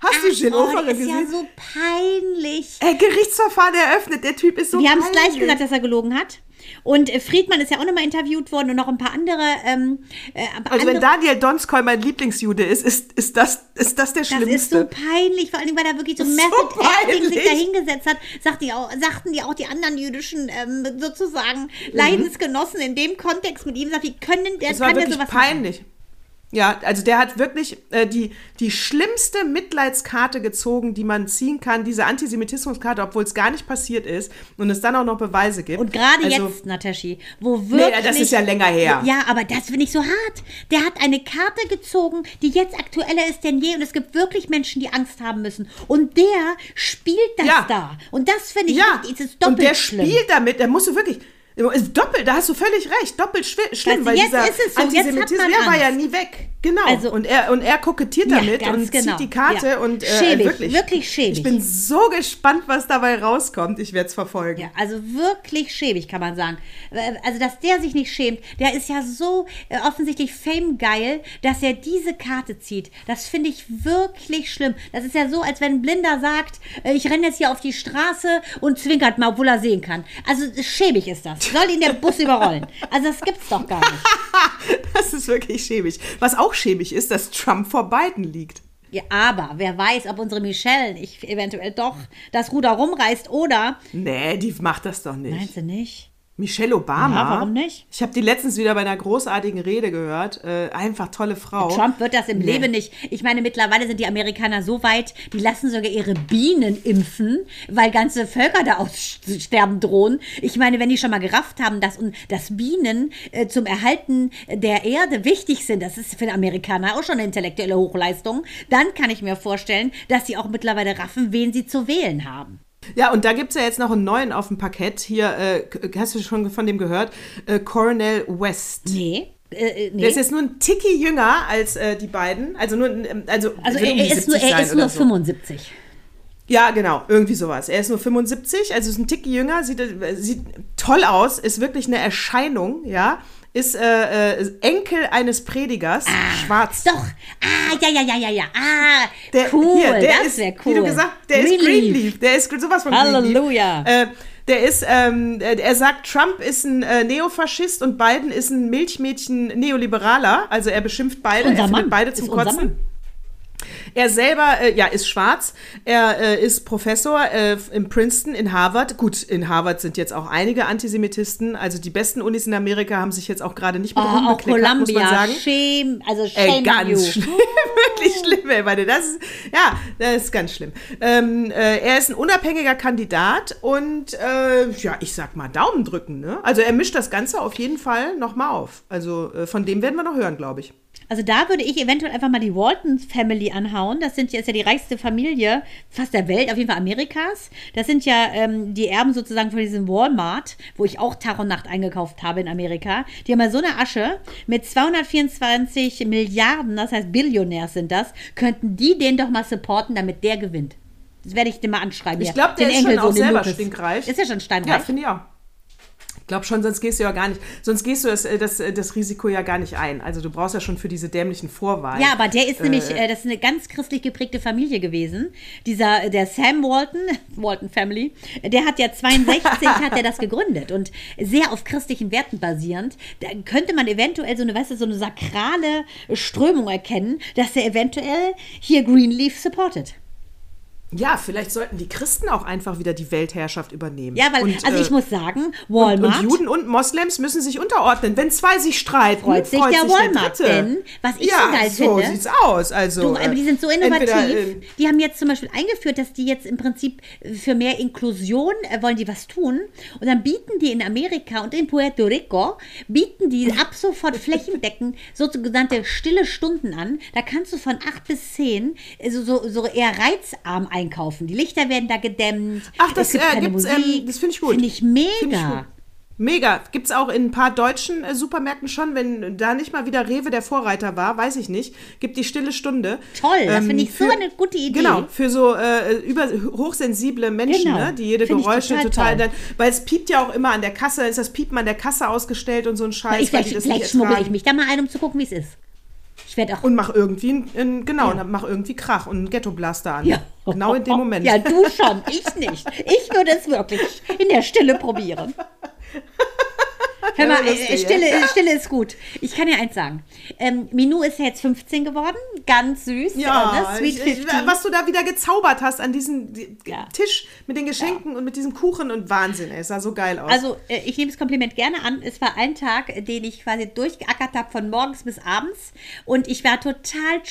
hast du Jill oh, Ofer gesehen? Das ist ja so peinlich. Äh, Gerichtsverfahren eröffnet. Der Typ ist so Wir haben es gleich gesagt, dass er gelogen hat. Und äh, Friedmann ist ja auch nochmal interviewt worden und noch ein paar andere. Ähm, äh, also andere, wenn Daniel Donskoy mein Lieblingsjude ist, ist, ist, das, ist das der Schlimmste. Das ist so peinlich, vor allem, weil er wirklich so Method Acting sich da hingesetzt hat, sagt die auch, sagten die auch die anderen jüdischen ähm, sozusagen mhm. Leidensgenossen in dem Kontext mit ihm, sagt, wie können der, das war kann wirklich der sowas peinlich. Machen? Ja, also der hat wirklich äh, die, die schlimmste Mitleidskarte gezogen, die man ziehen kann, diese Antisemitismuskarte, obwohl es gar nicht passiert ist und es dann auch noch Beweise gibt. Und gerade also, jetzt, Nataschi, wo wirklich... Nee, das ist ja länger her. Ja, aber das finde ich so hart. Der hat eine Karte gezogen, die jetzt aktueller ist denn je und es gibt wirklich Menschen, die Angst haben müssen. Und der spielt das ja. da. Und das finde ich ja. richtig, ist doppelt Und der schlimm. spielt damit, der musst du wirklich Doppelt, da hast du völlig recht, doppelt schlimm, weil dieser so, Antisemitismus, war ja nie weg. Genau. Also, und, er, und er kokettiert ja, damit und genau. zieht die Karte ja. und äh, schäbig, wirklich, wirklich schäbig. Ich bin so gespannt, was dabei rauskommt. Ich werde es verfolgen. Ja, also wirklich schäbig, kann man sagen. Also, dass der sich nicht schämt, der ist ja so äh, offensichtlich fame-geil, dass er diese Karte zieht. Das finde ich wirklich schlimm. Das ist ja so, als wenn ein Blinder sagt, äh, ich renne jetzt hier auf die Straße und zwinkert mal, obwohl er sehen kann. Also schäbig ist das. Soll ihn der Bus überrollen. Also das gibt's doch gar nicht. <laughs> das ist wirklich schäbig. Was auch schäbig ist, dass Trump vor Biden liegt. Ja, aber wer weiß, ob unsere Michelle nicht eventuell doch das Ruder rumreißt oder. Nee, die macht das doch nicht. Meinst du nicht? Michelle Obama. Ja, warum nicht? Ich habe die letztens wieder bei einer großartigen Rede gehört. Äh, einfach tolle Frau. Trump wird das im nee. Leben nicht. Ich meine, mittlerweile sind die Amerikaner so weit, die lassen sogar ihre Bienen impfen, weil ganze Völker da aussterben drohen. Ich meine, wenn die schon mal gerafft haben, dass, dass Bienen äh, zum Erhalten der Erde wichtig sind, das ist für den Amerikaner auch schon eine intellektuelle Hochleistung, dann kann ich mir vorstellen, dass sie auch mittlerweile raffen, wen sie zu wählen haben. Ja, und da gibt es ja jetzt noch einen neuen auf dem Parkett. Hier, äh, hast du schon von dem gehört? Äh, Coronel West. Nee. Äh, äh, nee. Der ist jetzt nur ein Ticki jünger als äh, die beiden. Also nur, ähm, also, also er, er ist nur, er ist nur 75. So. Ja, genau, irgendwie sowas. Er ist nur 75, also ist ein Tick jünger, sieht, äh, sieht toll aus, ist wirklich eine Erscheinung, ja ist äh, äh, Enkel eines Predigers, ah, schwarz. Doch, ah, ja, ja, ja, ja, ja, ah, der, cool, hier, der das wäre cool. Wie du gesagt, der Greenleaf. ist Greenleaf, der ist sowas von Halleluja. Greenleaf. Äh, der ist, ähm, er sagt, Trump ist ein äh, Neofaschist und Biden ist ein Milchmädchen-Neoliberaler. Also er beschimpft beide, unser er findet beide zum Kotzen. Er selber, äh, ja, ist schwarz. Er äh, ist Professor äh, in Princeton, in Harvard. Gut, in Harvard sind jetzt auch einige Antisemitisten. Also die besten Unis in Amerika haben sich jetzt auch gerade nicht mit oh, Ruhm bekleckert, muss man sagen. Shame, also shame ey, ganz schlimm, <laughs> wirklich schlimm, ey, meine, das ist, ja, das ist ganz schlimm. Ähm, äh, er ist ein unabhängiger Kandidat und äh, ja, ich sag mal Daumen drücken, ne? Also er mischt das Ganze auf jeden Fall nochmal auf. Also äh, von dem werden wir noch hören, glaube ich. Also da würde ich eventuell einfach mal die Walton Family anhauen. Das sind ist ja die reichste Familie fast der Welt, auf jeden Fall Amerikas. Das sind ja ähm, die Erben sozusagen von diesem Walmart, wo ich auch Tag und Nacht eingekauft habe in Amerika. Die haben ja so eine Asche mit 224 Milliarden, das heißt Billionärs sind das, könnten die den doch mal supporten, damit der gewinnt. Das werde ich dir mal anschreiben. Ich glaube, der den ist Enkel schon auch selber stinkreich. Ist ja schon steinreich. Ja, finde ich auch. Ich glaube schon, sonst gehst du ja gar nicht, sonst gehst du das, äh, das, äh, das Risiko ja gar nicht ein. Also du brauchst ja schon für diese dämlichen Vorwahlen. Ja, aber der ist äh, nämlich, äh, das ist eine ganz christlich geprägte Familie gewesen. Dieser, der Sam Walton, <laughs> Walton Family, der hat ja 62, <laughs> hat er das gegründet und sehr auf christlichen Werten basierend. Da könnte man eventuell so eine, weißt du, so eine sakrale Strömung erkennen, dass er eventuell hier Greenleaf supportet. Ja, vielleicht sollten die Christen auch einfach wieder die Weltherrschaft übernehmen. Ja, weil, und, also ich äh, muss sagen, Walmart. Und, und, Juden und Moslems müssen sich unterordnen. Wenn zwei sich streiten, freut sich freut der sich Walmart. Der denn, was ich ja, so geil so finde. so sieht's aus. Also, du, aber die sind so innovativ. Entweder, äh, die haben jetzt zum Beispiel eingeführt, dass die jetzt im Prinzip für mehr Inklusion äh, wollen die was tun. Und dann bieten die in Amerika und in Puerto Rico, bieten die ab sofort flächendeckend sogenannte stille Stunden an. Da kannst du von acht bis zehn so, so, so eher reizarm ein einkaufen. Die Lichter werden da gedämmt. Ach, das, äh, gibt's, ähm, das finde ich gut. Finde ich mega. Find ich Mega. Gibt es auch in ein paar deutschen äh, Supermärkten schon, wenn da nicht mal wieder Rewe der Vorreiter war, weiß ich nicht. Gibt die stille Stunde. Toll, ähm, das finde ich so eine gute Idee. Genau, für so äh, über, hochsensible Menschen, genau. ne, die jede find Geräusche total, total dann, weil es piept ja auch immer an der Kasse, ist das Piepen an der Kasse ausgestellt und so ein Scheiß. Ich, vielleicht vielleicht schmuggle ich mich da mal ein, um zu gucken, wie es ist. Ich werde auch. Und mach irgendwie, ein, genau, ja. mach irgendwie Krach und einen Ghetto-Blaster an. Ja. Genau in dem Moment. Ja, du <laughs> schon, ich nicht. Ich würde es wirklich in der Stille probieren. Hör mal, äh, Stille, Stille ist gut. Ich kann dir eins sagen. Ähm, Minou ist ja jetzt 15 geworden. Ganz süß. Ja, äh, ne? Sweet 15. was du da wieder gezaubert hast an diesem ja. Tisch mit den Geschenken ja. und mit diesem Kuchen und Wahnsinn. Ey, es sah so geil aus. Also, äh, ich nehme das Kompliment gerne an. Es war ein Tag, den ich quasi durchgeackert habe von morgens bis abends. Und ich war total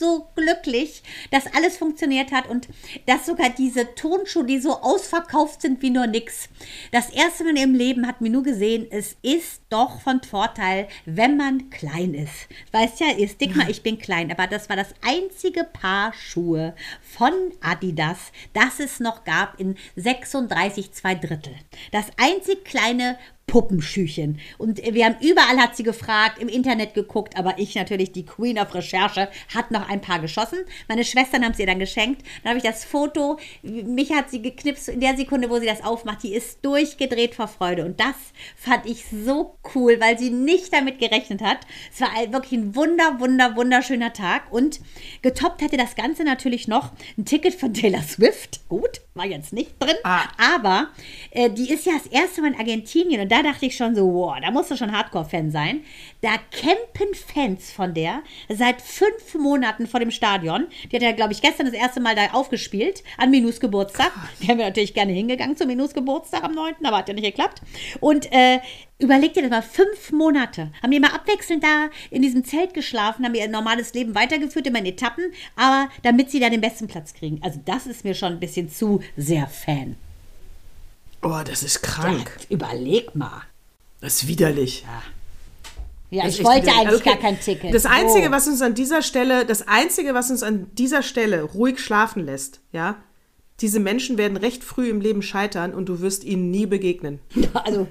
so glücklich, dass alles funktioniert hat und dass sogar diese Tonschuhe, die so ausverkauft sind wie nur nix. Das erste Mal im Leben hat mir nur gesehen, es ist doch von Vorteil, wenn man klein ist. Weißt ja, ihr Stigma, ich bin klein, aber das war das einzige Paar Schuhe von Adidas, das es noch gab in 36 zwei Drittel. Das einzig kleine Puppenschüchen. Und wir haben überall hat sie gefragt, im Internet geguckt, aber ich natürlich, die Queen of Recherche, hat noch ein paar geschossen. Meine Schwestern haben sie ihr dann geschenkt. Dann habe ich das Foto, mich hat sie geknipst in der Sekunde, wo sie das aufmacht. Die ist durchgedreht vor Freude. Und das fand ich so cool, weil sie nicht damit gerechnet hat. Es war wirklich ein wunder, wunder, wunderschöner Tag. Und getoppt hatte das Ganze natürlich noch ein Ticket von Taylor Swift. Gut, war jetzt nicht drin. Ah. Aber äh, die ist ja das erste Mal in Argentinien und da da dachte ich schon so, wow, da musst du schon Hardcore-Fan sein. Da campen Fans von der seit fünf Monaten vor dem Stadion. Die hat ja, glaube ich, gestern das erste Mal da aufgespielt an Minus Geburtstag. Da wären wir natürlich gerne hingegangen zum Minus Geburtstag am 9., aber hat ja nicht geklappt. Und äh, Überleg dir das mal, fünf Monate. Haben die immer abwechselnd da in diesem Zelt geschlafen, haben ihr normales Leben weitergeführt, immer in Etappen, aber damit sie da den besten Platz kriegen. Also das ist mir schon ein bisschen zu sehr Fan. Oh, das ist krank. Ja, überleg mal. Das ist widerlich. Ja. Ja, ich wollte widerlich. eigentlich okay. gar kein Ticket. Das Einzige, oh. was uns an dieser Stelle, das Einzige, was uns an dieser Stelle ruhig schlafen lässt, ja, diese Menschen werden recht früh im Leben scheitern und du wirst ihnen nie begegnen. <laughs> Also,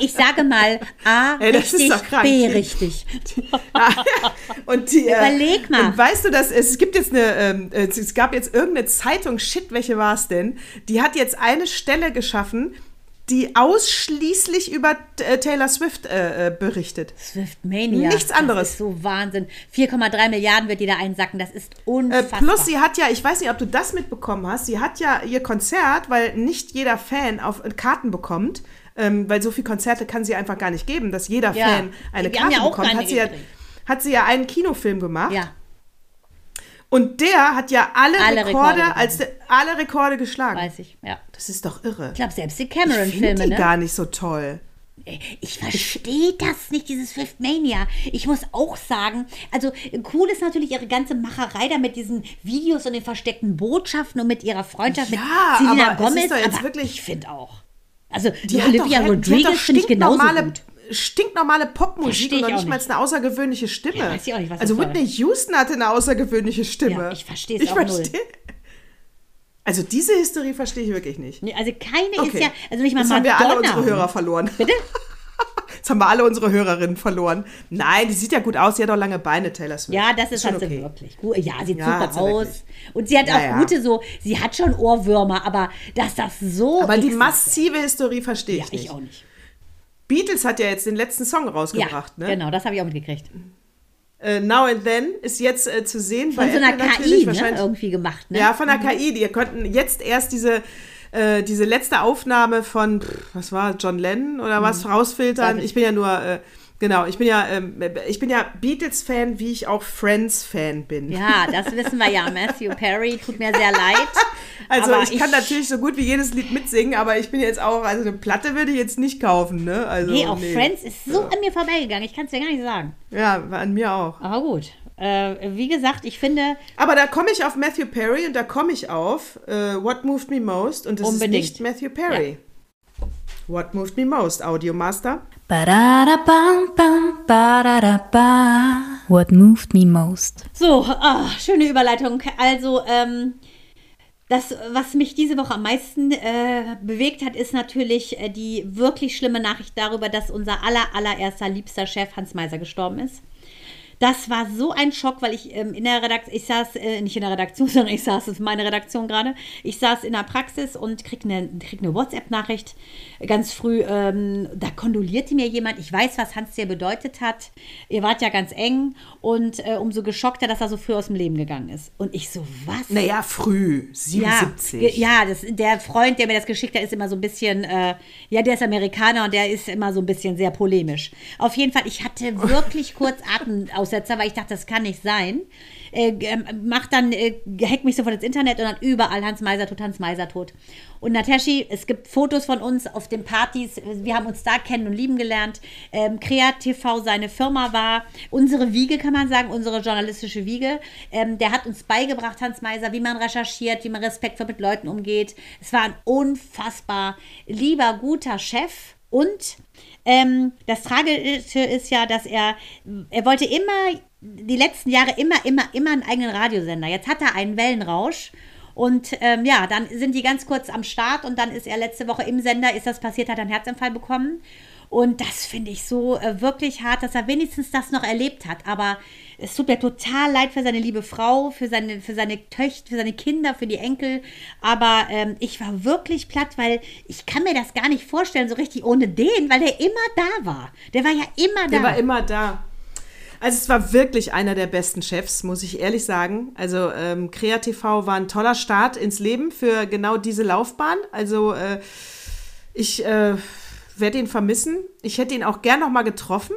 ich sage mal, A Ey, richtig, B richtig. <laughs> und die, äh, Überleg mal. Und weißt du, dass es gibt jetzt eine, ähm, es gab jetzt irgendeine Zeitung, shit, welche war es denn? Die hat jetzt eine Stelle geschaffen, die ausschließlich über äh, Taylor Swift äh, äh, berichtet. Swift Mania. Nichts anderes. Das ist so Wahnsinn. 4,3 Milliarden wird die da einsacken. Das ist äh, unfassbar. plus sie hat ja, ich weiß nicht, ob du das mitbekommen hast, sie hat ja ihr Konzert, weil nicht jeder Fan auf Karten bekommt, ähm, weil so viele Konzerte kann sie einfach gar nicht geben, dass jeder ja. Fan eine wir Karte ja bekommt. Hat sie ja, hat sie ja einen Kinofilm gemacht. Ja. Und der hat ja alle, alle Rekorde, Rekorde als de, alle Rekorde geschlagen. Weiß ich, ja. Das ist doch irre. Ich glaube, selbst die Cameron-Filme. Ich die ne? gar nicht so toll. Ich verstehe das nicht, dieses Fifth Mania. Ich muss auch sagen, also cool ist natürlich ihre ganze Macherei da mit diesen Videos und den versteckten Botschaften und mit ihrer Freundschaft ja, mit Selena Gomez. aber wirklich, ich finde auch. Also die, die Olivia doch, Rodriguez finde ich genauso normale, gut stinknormale Popmusik und noch nicht, mal eine außergewöhnliche Stimme. Ja, weiß ich auch nicht, was also Whitney Houston hatte eine außergewöhnliche Stimme. Ja, ich verstehe es auch versteh. null. Also diese Hysterie verstehe ich wirklich nicht. Nee, also keine okay. ist ja, also nicht mal Jetzt Madonna. haben wir alle unsere Hörer verloren. Bitte? <laughs> Jetzt haben wir alle unsere Hörerinnen verloren. Nein, die sieht ja gut aus. Sie hat auch lange Beine, Taylor Swift. Ja, das ist, ist halt okay. wirklich gut. Ja, sieht ja, super aus. Wirklich. Und sie hat ja, auch ja. gute so, sie hat schon Ohrwürmer, aber dass das so. Aber die massive Hysterie verstehe ich ja, nicht. ich auch nicht. Beatles hat ja jetzt den letzten Song rausgebracht, ja, ne? Genau, das habe ich auch mitgekriegt. Uh, Now and Then ist jetzt äh, zu sehen. Von so einer KI ne? irgendwie gemacht, ne? Ja, von der mhm. KI. Die konnten jetzt erst diese, äh, diese letzte Aufnahme von, pff, was war, John Lennon oder mhm. was, rausfiltern. Ich bin ja nur äh, Genau, ich bin ja, ähm, ich bin ja Beatles-Fan, wie ich auch Friends-Fan bin. Ja, das wissen wir ja. <laughs> Matthew Perry tut mir sehr leid. Also ich, ich, kann natürlich so gut wie jedes Lied mitsingen, aber ich bin jetzt auch, also eine Platte würde ich jetzt nicht kaufen, ne? Also, nee, auch nee. Friends ist so an mir vorbeigegangen, ich kann es dir gar nicht sagen. Ja, an mir auch. Aber gut. Äh, wie gesagt, ich finde. Aber da komme ich auf Matthew Perry und da komme ich auf uh, What Moved Me Most und das unbedingt. ist nicht Matthew Perry. Ja. What Moved Me Most, Audiomaster. What moved me most. So, oh, schöne Überleitung. Also, ähm, das, was mich diese Woche am meisten äh, bewegt hat, ist natürlich äh, die wirklich schlimme Nachricht darüber, dass unser aller, allererster liebster Chef Hans Meiser gestorben ist. Das war so ein Schock, weil ich ähm, in der Redaktion, ich saß äh, nicht in der Redaktion, <laughs> sondern ich saß, das ist meine Redaktion gerade, ich saß in der Praxis und krieg eine, krieg eine WhatsApp-Nachricht ganz früh, ähm, da kondolierte mir jemand, ich weiß, was Hans dir bedeutet hat, ihr wart ja ganz eng und äh, umso geschockter, dass er so früh aus dem Leben gegangen ist. Und ich so, was? Naja, früh, 77. Ja, ja das, der Freund, der mir das geschickt hat, ist immer so ein bisschen, äh, ja, der ist Amerikaner und der ist immer so ein bisschen sehr polemisch. Auf jeden Fall, ich hatte wirklich kurz Atem aus Aussetzer, weil ich dachte, das kann nicht sein. Äh, ähm, mach dann, äh, hack mich sofort ins Internet und dann überall Hans Meiser tot, Hans Meiser tot. Und Nateshi, es gibt Fotos von uns auf den Partys. Wir haben uns da kennen und lieben gelernt. Ähm, TV seine Firma war unsere Wiege, kann man sagen, unsere journalistische Wiege. Ähm, der hat uns beigebracht, Hans Meiser, wie man recherchiert, wie man respektvoll mit Leuten umgeht. Es war ein unfassbar lieber, guter Chef und ähm, das Tragische ist ja, dass er, er wollte immer, die letzten Jahre immer, immer, immer einen eigenen Radiosender. Jetzt hat er einen Wellenrausch. Und ähm, ja, dann sind die ganz kurz am Start und dann ist er letzte Woche im Sender, ist das passiert, hat einen Herzinfall bekommen. Und das finde ich so äh, wirklich hart, dass er wenigstens das noch erlebt hat. Aber es tut mir total leid für seine liebe Frau, für seine, für seine Töchter, für seine Kinder, für die Enkel. Aber ähm, ich war wirklich platt, weil ich kann mir das gar nicht vorstellen, so richtig ohne den, weil der immer da war. Der war ja immer da. Der war immer da. Also es war wirklich einer der besten Chefs, muss ich ehrlich sagen. Also ähm, KreaTV war ein toller Start ins Leben für genau diese Laufbahn. Also äh, ich äh, werde ihn vermissen. Ich hätte ihn auch gern noch mal getroffen.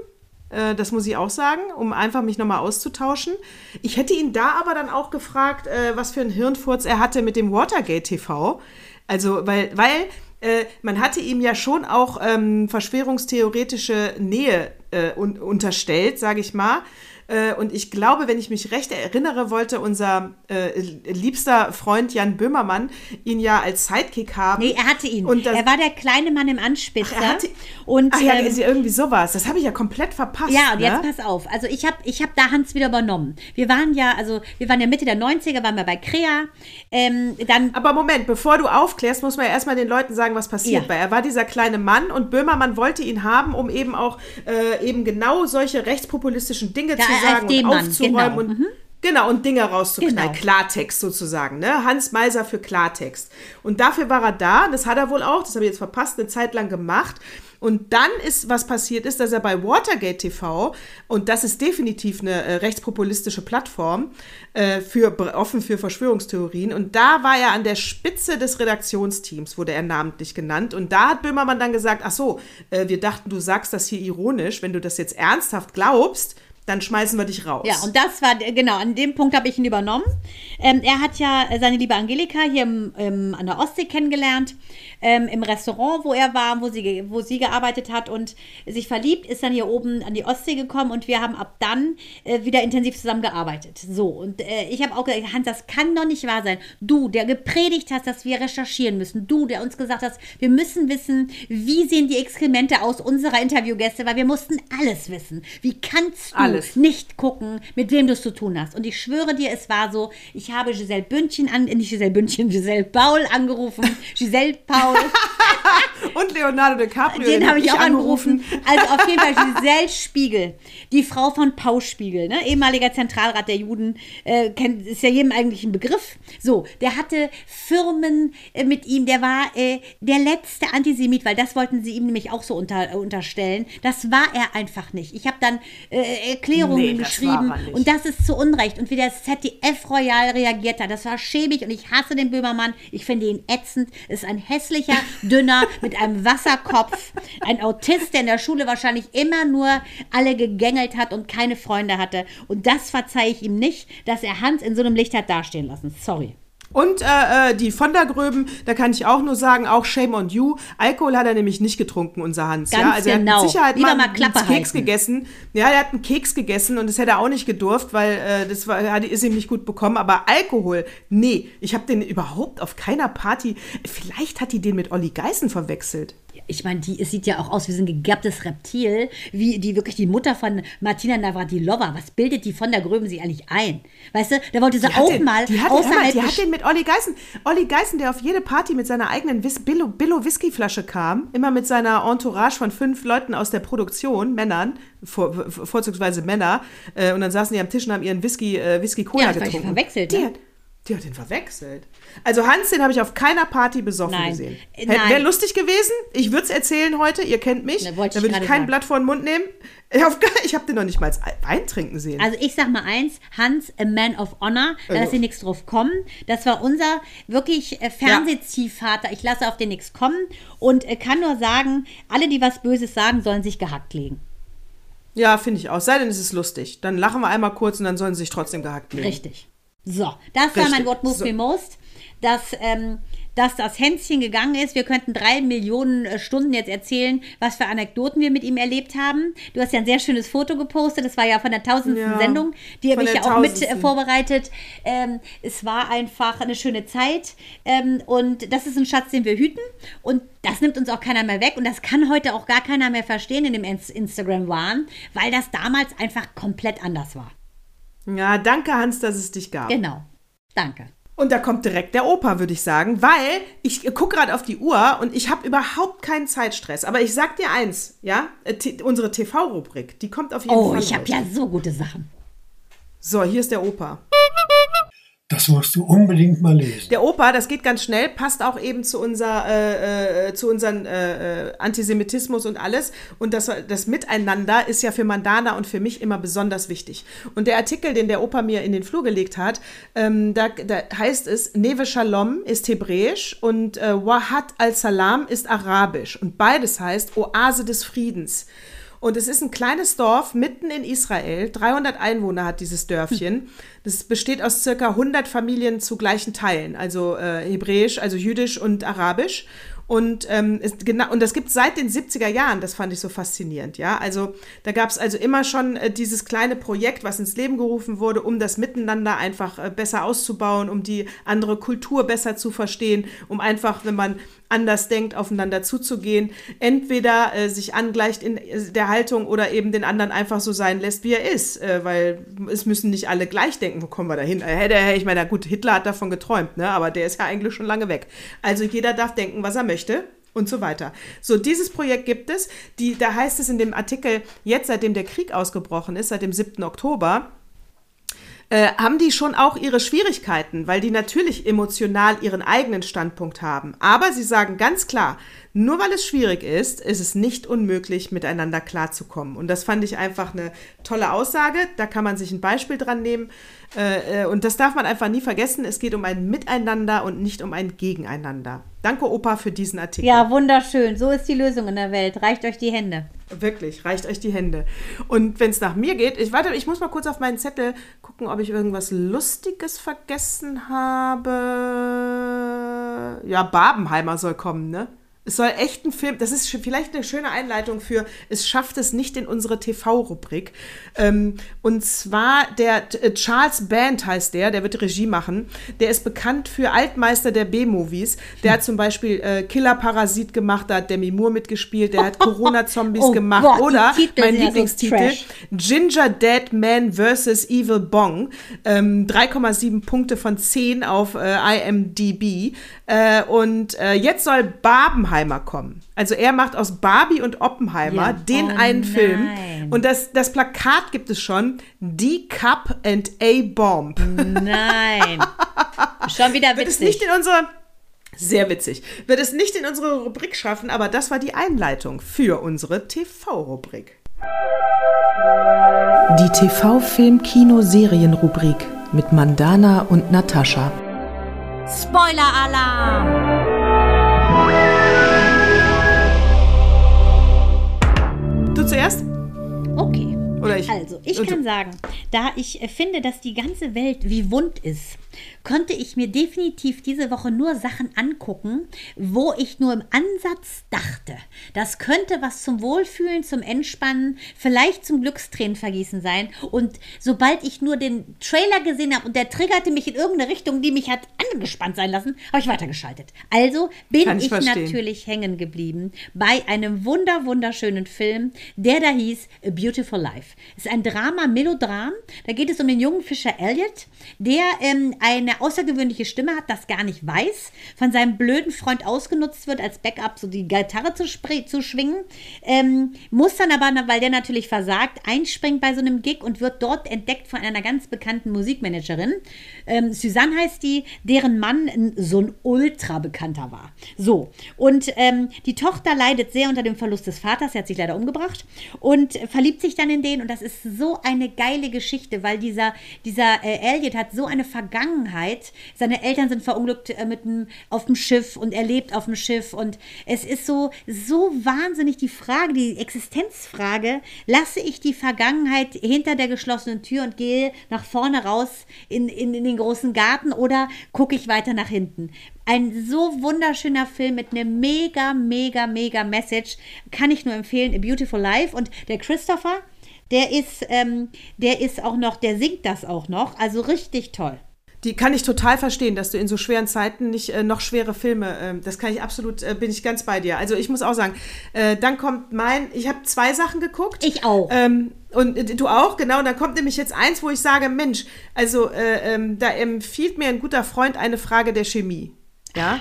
Äh, das muss ich auch sagen, um einfach mich noch mal auszutauschen. Ich hätte ihn da aber dann auch gefragt, äh, was für ein Hirnfurz er hatte mit dem Watergate TV. Also, weil, weil äh, man hatte ihm ja schon auch ähm, verschwörungstheoretische Nähe äh, un unterstellt, sage ich mal. Äh, und ich glaube, wenn ich mich recht erinnere, wollte unser äh, liebster Freund Jan Böhmermann ihn ja als Sidekick haben. Nee, er hatte ihn. Und das, er war der kleine Mann im Anspitzer. Ach, er hatte, und, ach ja, ähm, irgendwie sowas. Das habe ich ja komplett verpasst. Ja, und ne? jetzt pass auf. Also ich habe ich hab da Hans wieder übernommen. Wir waren ja, also wir waren ja Mitte der 90er, waren wir bei Krea. Ähm, dann Aber Moment, bevor du aufklärst, muss man ja erstmal den Leuten sagen, was passiert. Ja. Weil er war dieser kleine Mann und Böhmermann wollte ihn haben, um eben auch äh, eben genau solche rechtspopulistischen Dinge ja, zu sagen und aufzuräumen genau. und mhm. Genau, und Dinge rauszuknallen. Genau. Klartext sozusagen. Ne? Hans Meiser für Klartext. Und dafür war er da. Das hat er wohl auch, das habe ich jetzt verpasst, eine Zeit lang gemacht. Und dann ist, was passiert ist, dass er bei Watergate TV, und das ist definitiv eine äh, rechtspopulistische Plattform, äh, für, offen für Verschwörungstheorien, und da war er an der Spitze des Redaktionsteams, wurde er namentlich genannt. Und da hat Böhmermann dann gesagt, ach so, äh, wir dachten, du sagst das hier ironisch, wenn du das jetzt ernsthaft glaubst, dann schmeißen wir dich raus. Ja, und das war, genau, an dem Punkt habe ich ihn übernommen. Ähm, er hat ja seine liebe Angelika hier im, im, an der Ostsee kennengelernt, ähm, im Restaurant, wo er war, wo sie, wo sie gearbeitet hat und sich verliebt, ist dann hier oben an die Ostsee gekommen und wir haben ab dann äh, wieder intensiv zusammengearbeitet. So, und äh, ich habe auch gesagt, Hans, das kann doch nicht wahr sein. Du, der gepredigt hast, dass wir recherchieren müssen. Du, der uns gesagt hast, wir müssen wissen, wie sehen die Exkremente aus unserer Interviewgäste, weil wir mussten alles wissen. Wie kannst du alles. nicht gucken, mit wem du es zu tun hast? Und ich schwöre dir, es war so, ich habe Giselle Bündchen an, nicht Giselle Bündchen, Giselle Paul angerufen, <laughs> Giselle Paul. <laughs> Und Leonardo DiCaprio. Den habe ich auch angerufen. Also auf jeden Fall Giselle <laughs> Spiegel, die Frau von Pau Spiegel, ne? ehemaliger Zentralrat der Juden, äh, kennt, ist ja jedem eigentlich ein Begriff. So, der hatte Firmen äh, mit ihm, der war äh, der letzte Antisemit, weil das wollten sie ihm nämlich auch so unter, äh, unterstellen. Das war er einfach nicht. Ich habe dann äh, Erklärungen nee, geschrieben und das ist zu Unrecht. Und wie der ZDF Royal reagiert hat, das war schäbig und ich hasse den Böhmermann. Ich finde ihn ätzend. Ist ein hässlicher, dünner, mit einem Wasserkopf. Ein Autist, der in der Schule wahrscheinlich immer nur alle gegängelt hat und keine Freunde hatte. Und das verzeihe ich ihm nicht, dass er Hans in so einem Licht hat dastehen lassen. Sorry. Und äh, äh die von der Gröben, da kann ich auch nur sagen, auch Shame on you. Alkohol hat er nämlich nicht getrunken, unser Hans. Ganz ja? Also er genau. hat mit Sicherheit Lieber mal, mal Klappe einen Keks halten. gegessen. Ja, er hat einen Keks gegessen und das hätte er auch nicht gedurft, weil äh, das war, ist ihm nicht gut bekommen. Aber Alkohol, nee, ich habe den überhaupt auf keiner Party. Vielleicht hat die den mit Olli Geißen verwechselt ich meine, die es sieht ja auch aus wie so ein gegabtes Reptil, wie die wirklich die Mutter von Martina Navratilova. Was bildet die von der Gröben sich eigentlich ein? Weißt du, da wollte sie auch den, mal die hat, außerhalb die hat den mit Olli Geißen, Olli Geißen, der auf jede Party mit seiner eigenen Whis Billo, Billo Whiskyflasche kam, immer mit seiner Entourage von fünf Leuten aus der Produktion, Männern, vor, vorzugsweise Männer, äh, und dann saßen die am Tisch und haben ihren Whisky, äh, Whisky Cola ja, getrunken. Verwechselt, die, ne? Die hat den verwechselt. Also Hans, den habe ich auf keiner Party besoffen Nein. gesehen. Äh, Wäre lustig gewesen. Ich würde es erzählen heute. Ihr kennt mich. Da würde ich kein sagen. Blatt vor den Mund nehmen. <laughs> Ich habe den noch nicht mal Wein trinken sehen. Also ich sag mal eins, Hans, a man of honor, da lässt also. nichts drauf kommen. Das war unser wirklich äh, Fernsehziehvater. Ich lasse auf den nichts kommen und äh, kann nur sagen, alle, die was Böses sagen, sollen sich gehackt legen. Ja, finde ich auch. Sei denn, es ist lustig. Dann lachen wir einmal kurz und dann sollen sie sich trotzdem gehackt legen. Richtig. So, das Richtig. war mein What Moves so. Me Most. Dass, ähm, dass das Hänschen gegangen ist. Wir könnten drei Millionen äh, Stunden jetzt erzählen, was für Anekdoten wir mit ihm erlebt haben. Du hast ja ein sehr schönes Foto gepostet. Das war ja von der tausendsten ja, Sendung. Die habe ich ja auch mit äh, vorbereitet. Ähm, es war einfach eine schöne Zeit. Ähm, und das ist ein Schatz, den wir hüten. Und das nimmt uns auch keiner mehr weg. Und das kann heute auch gar keiner mehr verstehen in dem Instagram-Wahn, weil das damals einfach komplett anders war. Ja, danke Hans, dass es dich gab. Genau. Danke. Und da kommt direkt der Opa, würde ich sagen, weil ich gucke gerade auf die Uhr und ich habe überhaupt keinen Zeitstress. Aber ich sag dir eins, ja, T unsere TV-Rubrik, die kommt auf jeden oh, Fall. Oh, ich habe ja so gute Sachen. So, hier ist der Opa. Das musst du unbedingt mal lesen. Der Opa, das geht ganz schnell, passt auch eben zu, unser, äh, äh, zu unserem äh, äh, Antisemitismus und alles. Und das, das Miteinander ist ja für Mandana und für mich immer besonders wichtig. Und der Artikel, den der Opa mir in den Flur gelegt hat, ähm, da, da heißt es, Neve Shalom ist hebräisch und äh, Wahat al-Salam ist arabisch. Und beides heißt Oase des Friedens. Und es ist ein kleines Dorf mitten in Israel. 300 Einwohner hat dieses Dörfchen. Das besteht aus circa 100 Familien zu gleichen Teilen, also äh, hebräisch, also jüdisch und arabisch. Und, ähm, ist genau, und das gibt es seit den 70er Jahren, das fand ich so faszinierend, ja. Also da gab es also immer schon äh, dieses kleine Projekt, was ins Leben gerufen wurde, um das Miteinander einfach äh, besser auszubauen, um die andere Kultur besser zu verstehen, um einfach, wenn man anders denkt, aufeinander zuzugehen, entweder äh, sich angleicht in äh, der Haltung oder eben den anderen einfach so sein lässt, wie er ist, äh, weil es müssen nicht alle gleich denken, wo kommen wir da hin? Äh, ich meine, gut, Hitler hat davon geträumt, ne? aber der ist ja eigentlich schon lange weg. Also jeder darf denken, was er möchte und so weiter. So, dieses Projekt gibt es. Die, da heißt es in dem Artikel, jetzt seitdem der Krieg ausgebrochen ist, seit dem 7. Oktober, äh, haben die schon auch ihre Schwierigkeiten, weil die natürlich emotional ihren eigenen Standpunkt haben. Aber sie sagen ganz klar, nur weil es schwierig ist, ist es nicht unmöglich, miteinander klarzukommen. Und das fand ich einfach eine tolle Aussage. Da kann man sich ein Beispiel dran nehmen. Äh, äh, und das darf man einfach nie vergessen. Es geht um ein Miteinander und nicht um ein Gegeneinander. Danke, Opa, für diesen Artikel. Ja, wunderschön. So ist die Lösung in der Welt. Reicht euch die Hände. Wirklich, reicht euch die Hände. Und wenn es nach mir geht, ich warte, ich muss mal kurz auf meinen Zettel gucken, ob ich irgendwas Lustiges vergessen habe. Ja, Babenheimer soll kommen, ne? Es soll echt ein Film, das ist vielleicht eine schöne Einleitung für Es schafft es nicht in unsere TV-Rubrik. Ähm, und zwar der äh, Charles Band heißt der, der wird Regie machen. Der ist bekannt für Altmeister der B-Movies. Der hat zum Beispiel äh, Killer Parasit gemacht, da hat Demi Moore mitgespielt, der hat <laughs> Corona-Zombies Oh gemacht. Gott, Oder mein so Lieblingstitel, trash. Ginger Dead Man vs. Evil Bong. Ähm, 3,7 Punkte von 10 auf äh, IMDb. Äh, und äh, jetzt soll Barbenheimer kommen. Also er macht aus Barbie und Oppenheimer Ja. den Oh einen Film. nein. Und das, das Plakat gibt es schon. D Cup and A Bomb. Nein. Schon wieder Wird es nicht witzig. in unsere sehr witzig. Wird es nicht in unsere Rubrik schaffen, aber das war die Einleitung für unsere TV-Rubrik. Die TV-Film-Kino-Serien-Rubrik mit Mandana und Natascha. Spoiler-Alarm. Du zuerst? Okay. Oder ich? Also, ich kann sagen, da ich äh, finde, dass die ganze Welt wie wund ist, konnte ich mir definitiv diese Woche nur Sachen angucken, wo ich nur im Ansatz dachte, das könnte was zum Wohlfühlen, zum Entspannen, vielleicht zum Glückstränenvergießen sein. Und sobald ich nur den Trailer gesehen habe und der triggerte mich in irgendeine Richtung, die mich hat angespannt sein lassen, habe ich weitergeschaltet. Also bin Kann ich ich natürlich hängen geblieben bei einem wunder wunderschönen Film, der da hieß A Beautiful Life. Es ist ein Drama, Melodram. Da geht es um den jungen Fischer Elliot, der ähm, eine außergewöhnliche Stimme hat, das gar nicht weiß, von seinem blöden Freund ausgenutzt wird, als Backup so die Gitarre zu, zu schwingen, ähm, muss dann aber, weil der natürlich versagt, einspringt bei so einem Gig und wird dort entdeckt von einer ganz bekannten Musikmanagerin. Ähm, Suzanne heißt die, deren Mann so ein ultra bekannter war. So, und ähm, die Tochter leidet sehr unter dem Verlust des Vaters, er hat sich leider umgebracht und verliebt sich dann in den und das ist so eine geile Geschichte, weil dieser, dieser äh, Elliot hat so eine Vergangenheit. Seine Eltern sind verunglückt äh, mit dem, auf dem Schiff und er lebt auf dem Schiff und es ist so, so wahnsinnig die Frage, die Existenzfrage, lasse ich die Vergangenheit hinter der geschlossenen Tür und gehe nach vorne raus in, in, in den großen Garten oder gucke ich weiter nach hinten? Ein so wunderschöner Film mit einem mega, mega, mega Message. Kann ich nur empfehlen. A Beautiful Life. Und der Christopher, der ist, ähm, der ist auch noch, der singt das auch noch. Also richtig toll. Die kann ich total verstehen, dass du in so schweren Zeiten nicht äh, noch schwere Filme, ähm, das kann ich absolut, äh, bin ich ganz bei dir. Also ich muss auch sagen, äh, dann kommt mein, ich habe zwei Sachen geguckt. Ich auch. Ähm, und äh, du auch, genau. Und dann kommt nämlich jetzt eins, wo ich sage, Mensch, also äh, ähm, da empfiehlt mir ein guter Freund eine Frage der Chemie. Ja.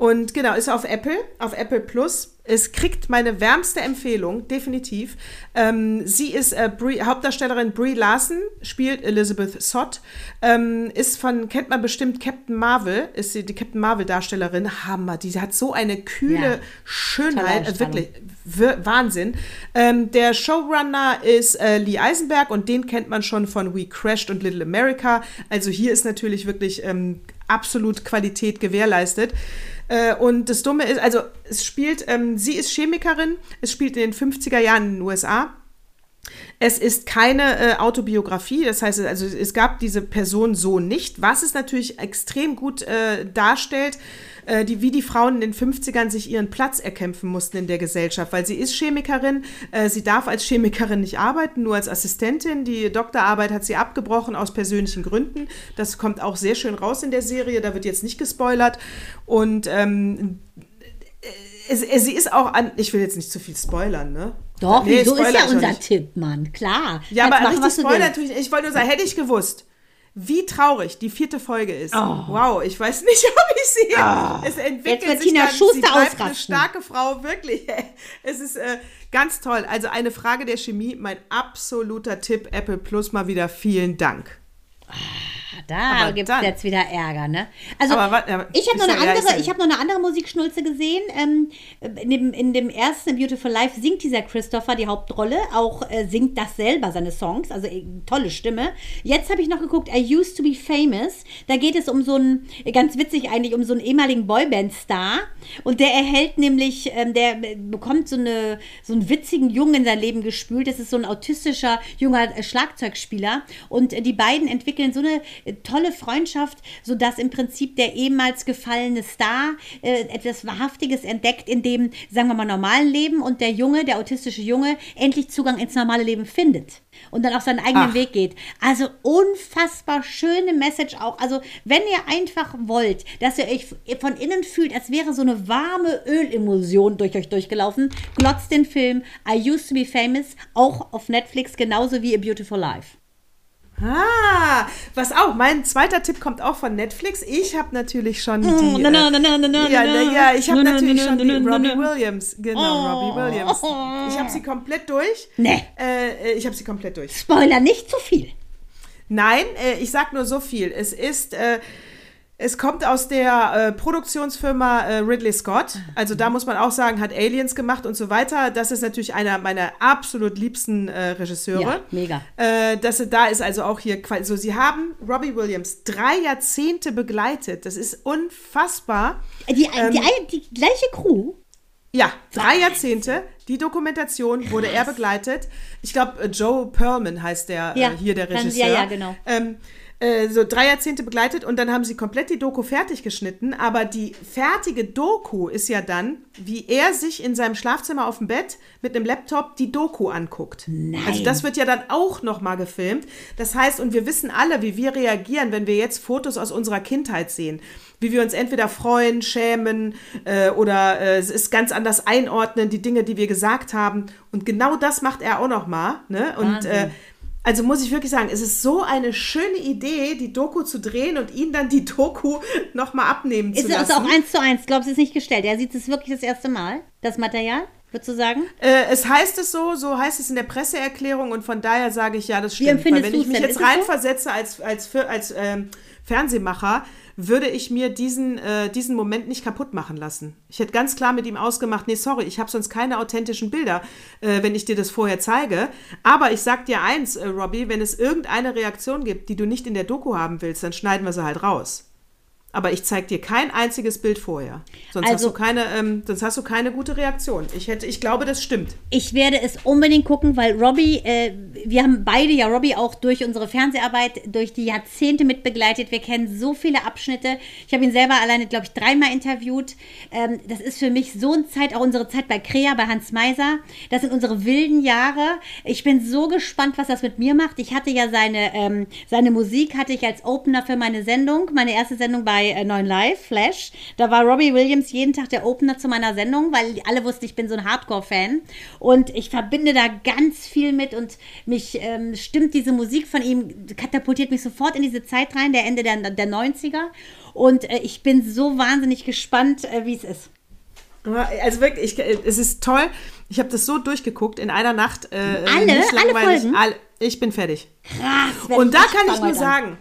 Und genau, ist auf Apple, auf Apple Plus. Es kriegt meine wärmste Empfehlung, definitiv. Ähm, sie ist äh, Brie, Hauptdarstellerin Brie Larson, spielt Elizabeth Sott. Ähm, ist von, kennt man bestimmt Captain Marvel, ist sie die Captain Marvel-Darstellerin. Hammer, die hat so eine kühle Ja. Schönheit, äh, wirklich wir- Wahnsinn. Ähm, der Showrunner ist äh, Lee Eisenberg und den kennt man schon von We Crashed und Little America. Also hier ist natürlich wirklich ähm, absolut Qualität gewährleistet. Äh, und das Dumme ist, also es spielt, ähm, sie ist Chemikerin, es spielt in den 50er Jahren in den USA. Es ist keine äh, Autobiografie, das heißt, also es gab diese Person so nicht, was es natürlich extrem gut äh, darstellt, äh, die, wie die Frauen in den 50ern sich ihren Platz erkämpfen mussten in der Gesellschaft, weil sie ist Chemikerin, äh, sie darf als Chemikerin nicht arbeiten, nur als Assistentin. Die Doktorarbeit hat sie abgebrochen aus persönlichen Gründen. Das kommt auch sehr schön raus in der Serie, da wird jetzt nicht gespoilert. Und ähm, es, sie ist auch an, ich will jetzt nicht zu viel spoilern, ne? Doch, Nee, so ist ja unser nicht. Tipp, Mann. Klar. Ja, Kannst aber machen, richtig Spoiler natürlich. Ich wollte nur sagen, hätte ich gewusst, wie traurig die vierte Folge ist. Oh. Wow, ich weiß nicht, <laughs> ob ich sie. Es Jetzt entwickelt wird sich Tina dann, Schuster sie bleibt eine starke Frau, wirklich. Es ist äh, ganz toll. Also eine Frage der Chemie, mein absoluter Tipp, Apple Plus mal wieder vielen Dank. Da Aber gibt es jetzt wieder Ärger, ne? Also, Aber ja, ich habe noch, eine ja, andere- ich hab noch eine andere Musikschnulze gesehen. Ähm, in, dem, in dem ersten Beautiful Life singt dieser Christopher die Hauptrolle. Auch äh, singt das selber, seine Songs. Also äh, tolle Stimme. Jetzt habe ich noch geguckt, I Used to Be Famous. Da geht es um so einen, ganz witzig eigentlich, um so einen ehemaligen Boyband-Star. Und der erhält nämlich, ähm, der äh, bekommt so, eine, so einen witzigen Jungen in sein Leben gespült. Das ist so ein autistischer junger äh, Schlagzeugspieler. Und äh, die beiden entwickeln so eine äh, tolle Freundschaft, sodass im Prinzip der ehemals gefallene Star äh, etwas Wahrhaftiges entdeckt in dem, sagen wir mal, normalen Leben und der Junge, der autistische Junge, endlich Zugang ins normale Leben findet und dann auch seinen eigenen Ach. Weg geht. Also unfassbar schöne Message auch. Also wenn ihr einfach wollt, dass ihr euch von innen fühlt, als wäre so eine warme Ölemulsion durch euch durchgelaufen, glotzt den Film I Used to Be Famous auch auf Netflix genauso wie A Beautiful Life. Ah, was auch, mein zweiter Tipp kommt auch von Netflix. Ich habe natürlich schon die. Oh, na, na, na, ja, ja, ich habe Na, na, natürlich na, schon die Robbie. Williams. Genau, Oh. Robbie Williams. Ich habe sie komplett durch. Nee. Äh, ich habe sie komplett durch. Spoiler nicht zu viel. Nein, äh, ich sag nur so viel. Es ist, äh, es kommt aus der äh, Produktionsfirma äh, Ridley Scott. Also da muss man auch sagen, hat Aliens gemacht und so weiter. Das ist natürlich einer meiner absolut liebsten äh, Regisseure. Ja, mega. Äh, das, da ist also auch hier, quasi- so sie haben Robbie Williams drei Jahrzehnte begleitet. Das ist unfassbar. Die, Ähm, die, die gleiche Crew. Ja, drei Jahrzehnte. Die Dokumentation wurde er begleitet. Ich glaube, Joe Perlman heißt der Ja, äh, hier der dann- Regisseur. ja, ja, genau. Ähm, äh, so drei Jahrzehnte begleitet und dann haben sie komplett die Doku fertig geschnitten. Aber die fertige Doku ist ja dann, wie er sich in seinem Schlafzimmer auf dem Bett mit einem Laptop die Doku anguckt. Nein. Also das wird ja dann auch nochmal gefilmt. Das heißt, und wir wissen alle, wie wir reagieren, wenn wir jetzt Fotos aus unserer Kindheit sehen. Wie wir uns entweder freuen, schämen äh, oder äh, es ist ganz anders einordnen, die Dinge, die wir gesagt haben. Und genau das macht er auch nochmal. Ne? Und äh, also muss ich wirklich sagen, es ist so eine schöne Idee, die Doku zu drehen und ihn dann die Doku <laughs> nochmal abnehmen zu Ist es lassen. auch eins zu eins? Glaubst du, es ist nicht gestellt? Er sieht es wirklich das erste Mal, das Material, würdest du sagen? Äh, es heißt es so, so heißt es in der Presseerklärung und von daher sage ich ja, das Wie stimmt. empfindest Weil wenn ich mich denn? jetzt Ist es so? reinversetze als, als, als ähm, Fernsehmacher, würde ich mir diesen, äh, diesen Moment nicht kaputt machen lassen. Ich hätte ganz klar mit ihm ausgemacht, nee, sorry, ich habe sonst keine authentischen Bilder, äh, wenn ich dir das vorher zeige. Aber ich sag dir eins, äh, Robbie, wenn es irgendeine Reaktion gibt, die du nicht in der Doku haben willst, dann schneiden wir sie halt raus. Aber ich zeig dir kein einziges Bild vorher. Sonst, hast, Also- du keine, ähm, sonst hast du keine gute Reaktion. Ich, hätte, ich glaube, das stimmt. Ich werde es unbedingt gucken, weil Robbie, äh, wir haben beide ja Robbie auch durch unsere Fernseharbeit, durch die Jahrzehnte mitbegleitet. Wir kennen so viele Abschnitte. Ich habe ihn selber alleine, glaube ich, dreimal interviewt. Ähm, das ist für mich so eine Zeit, auch unsere Zeit bei Krea, bei Hans Meiser. Das sind unsere wilden Jahre. Ich bin so gespannt, was das mit mir macht. Ich hatte ja seine, ähm, seine Musik, hatte ich als Opener für meine Sendung, meine erste Sendung bei bei äh, 9 Live, Flash. Da war Robbie Williams jeden Tag der Opener zu meiner Sendung, weil alle wussten, ich bin so ein Hardcore-Fan. Und ich verbinde da ganz viel mit und mich ähm, stimmt diese Musik von ihm, katapultiert mich sofort in diese Zeit rein, der Ende der, der 90er. Und äh, ich bin so wahnsinnig gespannt, äh, wie es ist. Also wirklich, ich, es ist toll. Ich habe das so durchgeguckt in einer Nacht. Äh, Alle? Alle. Folgen? All- ich bin fertig. Krass. Und da kann ich nur sagen,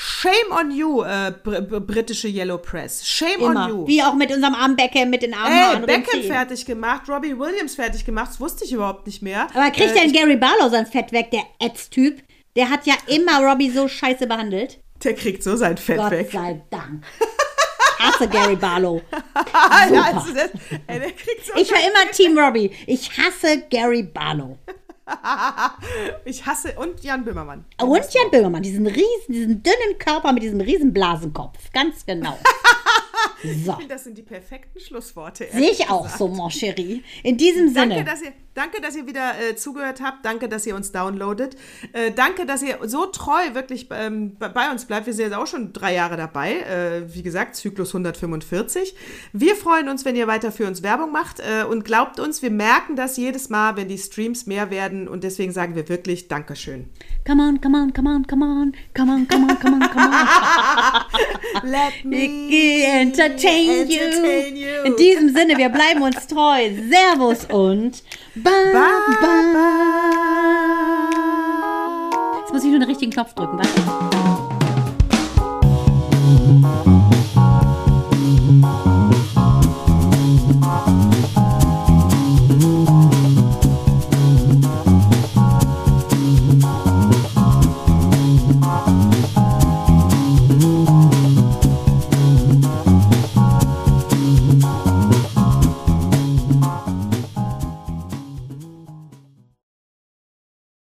shame on you, äh, br br britische Yellow Press. Shame Immer. on you. Wie auch mit unserem armen Beckham, mit den armen Ey, Haaren Beckham fertig gemacht, Robbie Williams fertig gemacht, das wusste ich überhaupt nicht mehr. Aber kriegt äh, denn Gary Barlow sein Fett weg, der Ätz-Typ? Der hat ja immer Robbie so scheiße behandelt. Der kriegt so sein Fett Gott weg. sei Dank. Ich hasse Gary Barlow. <laughs> so Ich war immer Team Robbie. Ich hasse Gary Barlow. <laughs> Ich hasse und Jan Böhmermann. Und Jan Böhmermann, diesen riesen, diesen dünnen Körper mit diesem riesen Blasenkopf. Ganz genau. <laughs> So. Das sind die perfekten Schlussworte. Sehe ich auch gesagt. so, mon chéri. In diesem Danke Sinne. dass, ihr, danke, dass ihr wieder äh, zugehört habt. Danke, dass ihr uns downloadet. Äh, danke, dass ihr so treu wirklich ähm, bei, uns bleibt. Wir sind jetzt auch schon drei Jahre dabei. Äh, wie gesagt, Zyklus 145. Wir freuen uns, wenn ihr weiter für uns Werbung macht. Äh, und glaubt uns, wir merken das jedes Mal, wenn die Streams mehr werden. Und deswegen sagen wir wirklich Dankeschön. Come on, come on, come on, come on. Come on, come on, come on, come on. <laughs> Let Mickey entertain, entertain you. you. In diesem Sinne, wir bleiben uns treu. Servus und <laughs> bye, Ba, ba, ba. Jetzt muss ich nur den richtigen Knopf drücken. Warte.